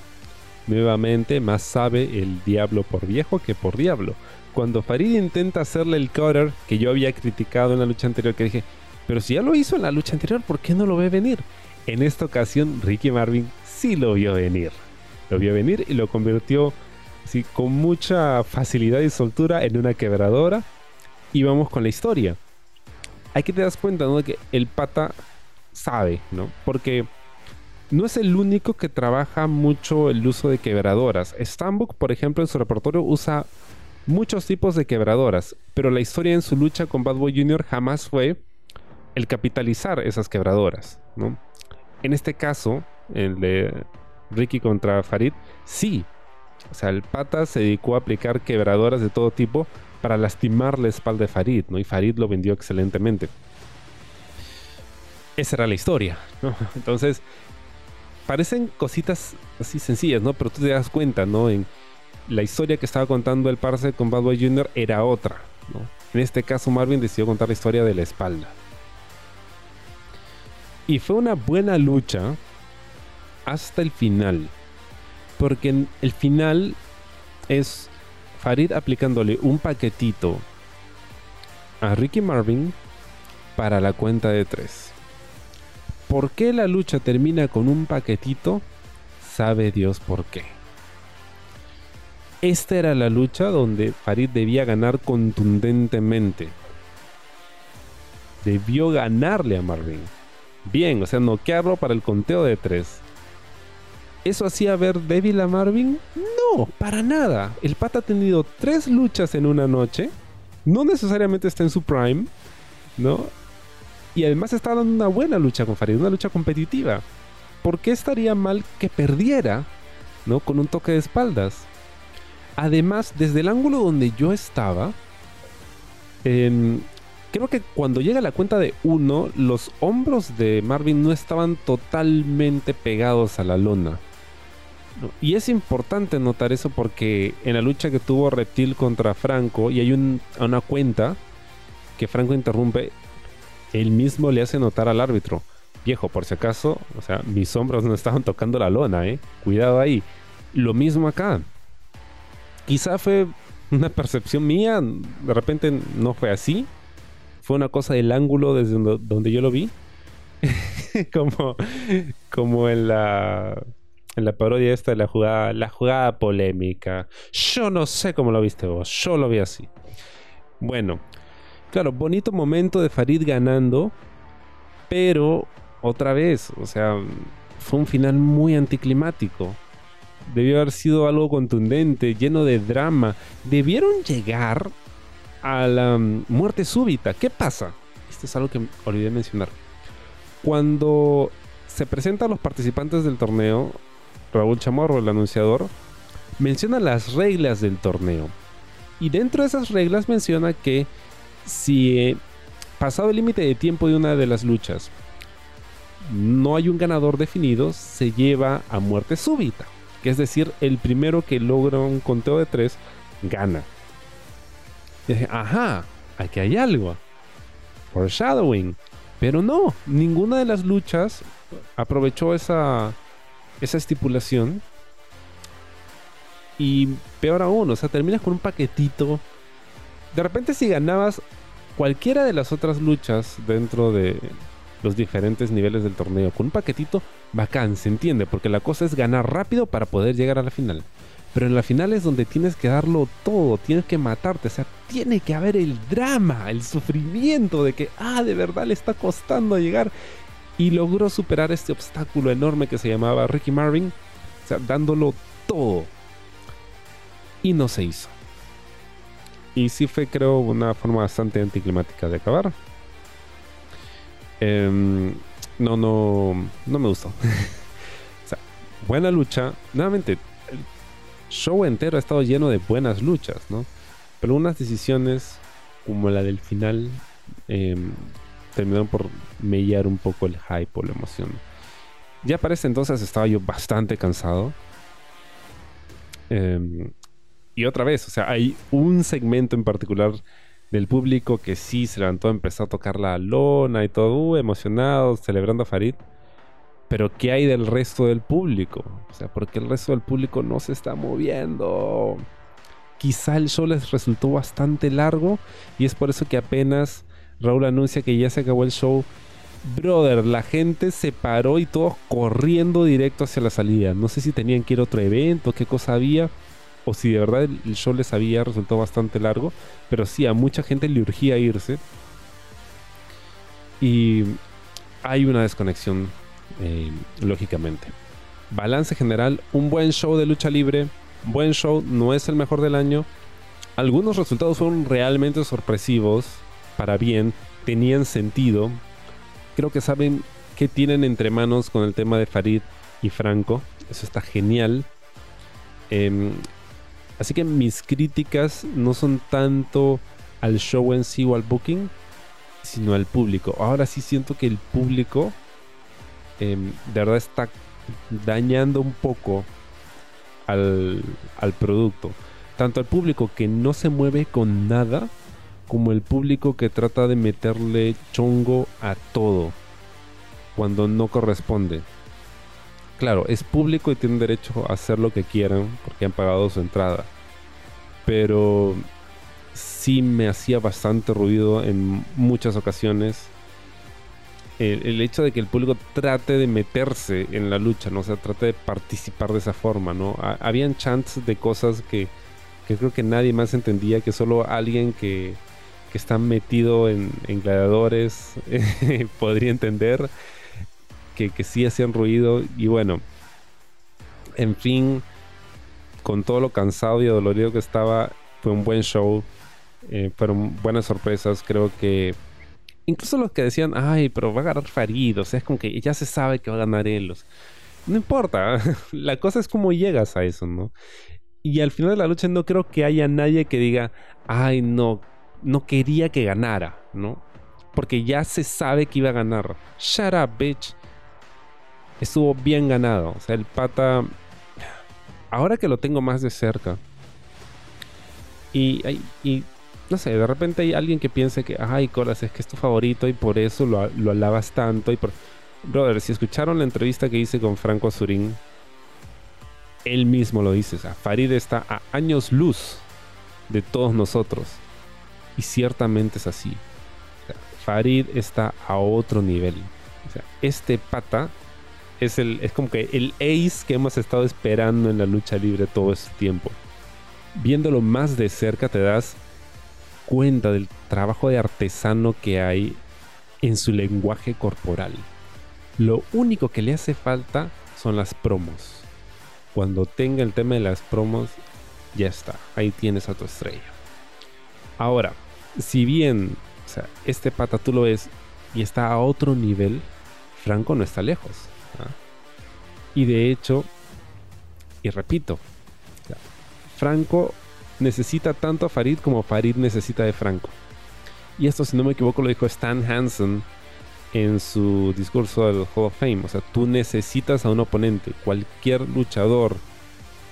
nuevamente, más sabe el diablo por viejo que por diablo. Cuando Farid intenta hacerle el cutter que yo había criticado en la lucha anterior, que dije, pero si ya lo hizo en la lucha anterior, ¿por qué no lo ve venir? En esta ocasión, Ricky Marvin sí lo vio venir. Lo vio venir y lo convirtió sí, con mucha facilidad y soltura en una quebradora. Y vamos con la historia. Hay que te das cuenta, ¿no? De que el pata sabe, ¿no? Porque no es el único que trabaja mucho el uso de quebradoras. Stambuk, por ejemplo, en su repertorio usa muchos tipos de quebradoras, pero la historia en su lucha con Bad Boy Jr. jamás fue el capitalizar esas quebradoras, ¿no? En este caso, el de Ricky contra Farid, sí. O sea, el pata se dedicó a aplicar quebradoras de todo tipo para lastimar la espalda de Farid, ¿no? Y Farid lo vendió excelentemente. Esa era la historia. Entonces, parecen cositas así sencillas, ¿no? Pero tú te das cuenta, ¿no? En la historia que estaba contando el parce con Bad Boy Jr. era otra. En este caso, Marvin decidió contar la historia de la espalda. Y fue una buena lucha hasta el final. Porque el final es Farid aplicándole un paquetito a Ricky Marvin para la cuenta de tres. ¿Por qué la lucha termina con un paquetito? Sabe Dios por qué. Esta era la lucha donde Farid debía ganar contundentemente. Debió ganarle a Marvin. Bien, o sea, noquearlo para el conteo de tres. ¿Eso hacía ver débil a Marvin? No, para nada. El pata ha tenido tres luchas en una noche. No necesariamente está en su prime, ¿no? Y además está dando una buena lucha con Farid, una lucha competitiva. ¿Por qué estaría mal que perdiera, ¿no? Con un toque de espaldas. Además, desde el ángulo donde yo estaba, em, creo que cuando llega la cuenta de uno, los hombros de Marvin no estaban totalmente pegados a la lona. Y es importante notar eso porque en la lucha que tuvo Reptil contra Franco, y hay una cuenta que Franco interrumpe, él mismo le hace notar al árbitro, viejo, por si acaso, o sea, mis hombros no estaban tocando la lona, ¿eh? Cuidado ahí. Lo mismo acá. Quizá fue una percepción mía, de repente no fue así. Fue una cosa del ángulo desde donde yo lo vi. como, como en la en la parodia esta de la jugada, la jugada polémica. Yo no sé cómo lo viste vos, yo lo vi así. Bueno, claro, bonito momento de Farid ganando, pero otra vez, o sea, fue un final muy anticlimático. Debió haber sido algo contundente, lleno de drama. Debieron llegar a la mm, muerte súbita. ¿Qué pasa? Esto es algo que olvidé mencionar. Cuando se presentan los participantes del torneo, Raúl Chamorro, el anunciador, menciona las reglas del torneo. Y dentro de esas reglas menciona que si eh, pasado el límite de tiempo de una de las luchas no hay un ganador definido, se lleva a muerte súbita. Que es decir, el primero que logra un conteo de tres gana. Dije, ajá, aquí hay algo. Foreshadowing. Pero no, ninguna de las luchas aprovechó esa, esa estipulación. Y peor aún, o sea, terminas con un paquetito. De repente si ganabas cualquiera de las otras luchas dentro de los diferentes niveles del torneo con un paquetito, bacán, se entiende, porque la cosa es ganar rápido para poder llegar a la final. Pero en la final es donde tienes que darlo todo, tienes que matarte, o sea, tiene que haber el drama, el sufrimiento de que, ah, de verdad le está costando llegar y logró superar este obstáculo enorme que se llamaba Ricky Marvin, o sea, dándolo todo. y no se hizo. Y sí fue, creo, una forma bastante anticlimática de acabar. Em, no, no, no me gustó. o sea, buena lucha. Nuevamente, show entero ha estado lleno de buenas luchas, ¿no? Pero unas decisiones como la del final em, terminaron por mellar un poco el hype o la emoción. Ya para ese entonces estaba yo bastante cansado. Em, y otra vez, o sea, hay un segmento en particular del público que sí se levantó, empezó a tocar la lona y todo, uh, emocionado, celebrando a Farid. Pero ¿qué hay del resto del público? O sea, porque el resto del público no se está moviendo. Quizá el show les resultó bastante largo y es por eso que apenas Raúl anuncia que ya se acabó el show. Brother, la gente se paró y todos corriendo directo hacia la salida. No sé si tenían que ir a otro evento, qué cosa había o si de verdad el show les había resultado bastante largo, pero sí, a mucha gente le urgía irse. Y hay una desconexión, eh, lógicamente. Balance general, un buen show de lucha libre, buen show, no es el mejor del año. Algunos resultados fueron realmente sorpresivos, para bien, tenían sentido. Creo que saben qué tienen entre manos con el tema de Farid y Franco. Eso está genial. Em, Así que mis críticas no son tanto al show en sí o al booking, sino al público. Ahora sí siento que el público em, de verdad está dañando un poco al, al producto. Tanto al público que no se mueve con nada, como el público que trata de meterle chongo a todo cuando no corresponde claro, es público y tienen derecho a hacer lo que quieran porque han pagado su entrada. Pero sí me hacía bastante ruido en muchas ocasiones el, hecho de que el público trate de meterse en la lucha, ¿no? O sea, trate de participar de esa forma, ¿no? habían chants de cosas que, creo que nadie más entendía, que solo alguien que, que está metido en, gladiadores podría entender que, sí hacían ruido. Y bueno, en fin, con todo lo cansado y dolorido que estaba, fue un buen show. Eh, fueron buenas sorpresas. Creo que incluso los que decían, ay, pero va a ganar Farid, o sea, es como que ya se sabe que va a ganar él. no importa, la cosa es cómo llegas a eso, ¿no? Y al final de la lucha no creo que haya nadie que diga, ay, no, no quería que ganara, ¿no? Porque ya se sabe que iba a ganar. Shut up, bitch estuvo bien ganado. O sea, el pata, ahora que lo tengo más de cerca, y, y no sé, de repente hay alguien que piense que, ay, Colas, es que es tu favorito y por eso lo, lo alabas tanto. Y por... Brother, si escucharon la entrevista que hice con Franco Azurín, él mismo lo dice. Farid está a años luz de todos nosotros. Y ciertamente es así. Farid está a otro nivel. O sea, este pata es, el, es como que el ace que hemos estado esperando en la lucha libre todo este tiempo. Viéndolo más de cerca te das cuenta del trabajo de artesano que hay en su lenguaje corporal. Lo único que le hace falta son las promos. Cuando tenga el tema de las promos, ya está. Ahí tienes a tu estrella. Ahora, si bien este pata tú lo ves y está a otro nivel, Franco no está lejos. Y de hecho, y repito, Franco necesita tanto a Farid como Farid necesita de Franco. Y esto, si no me equivoco, lo dijo Stan Hansen en su discurso del Hall of Fame. O sea, tú necesitas a un oponente. Cualquier luchador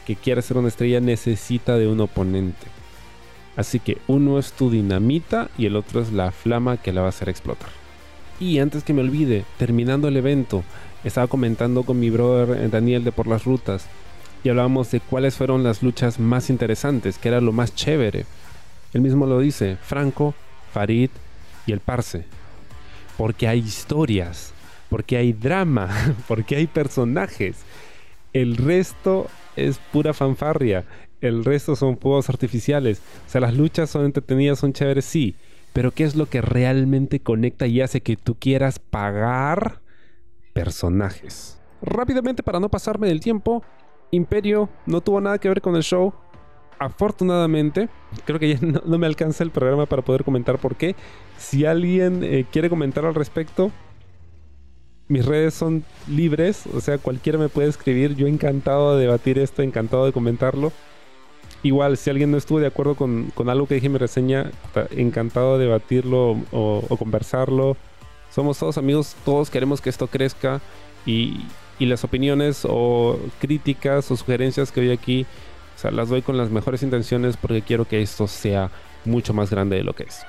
que quiera ser una estrella necesita de un oponente. Así que uno es tu dinamita y el otro es la flama que la va a hacer explotar. Y antes que me olvide, terminando el evento, estaba comentando con mi brother eh, Daniel de Por las Rutas y hablábamos de cuáles fueron las luchas más interesantes, que era lo más chévere. Él mismo lo dice, Franco, Farid y el Parse. Porque hay historias, porque hay drama, porque hay personajes. El resto es pura fanfarria. El resto son fuegos artificiales. O sea, las luchas son entretenidas, son chéveres, sí. Pero ¿qué es lo que realmente conecta y hace que tú quieras pagar personajes. Rápidamente, para no pasarme del tiempo, Imperio no tuvo nada que ver con el show. afortunadamente, creo que ya no, me alcanza el programa para poder comentar por qué. Si alguien eh, quiere comentar al respecto, mis redes son libres, o sea, cualquiera me puede escribir. Yo encantado de debatir esto, encantado de comentarlo. Igual, si alguien no estuvo de acuerdo con, algo que dije en mi reseña, encantado de debatirlo o, conversarlo. Somos todos amigos, todos queremos que esto crezca y, y las opiniones o críticas o sugerencias que doy aquí, o sea, las doy con las mejores intenciones porque quiero que esto sea mucho más grande de lo que es.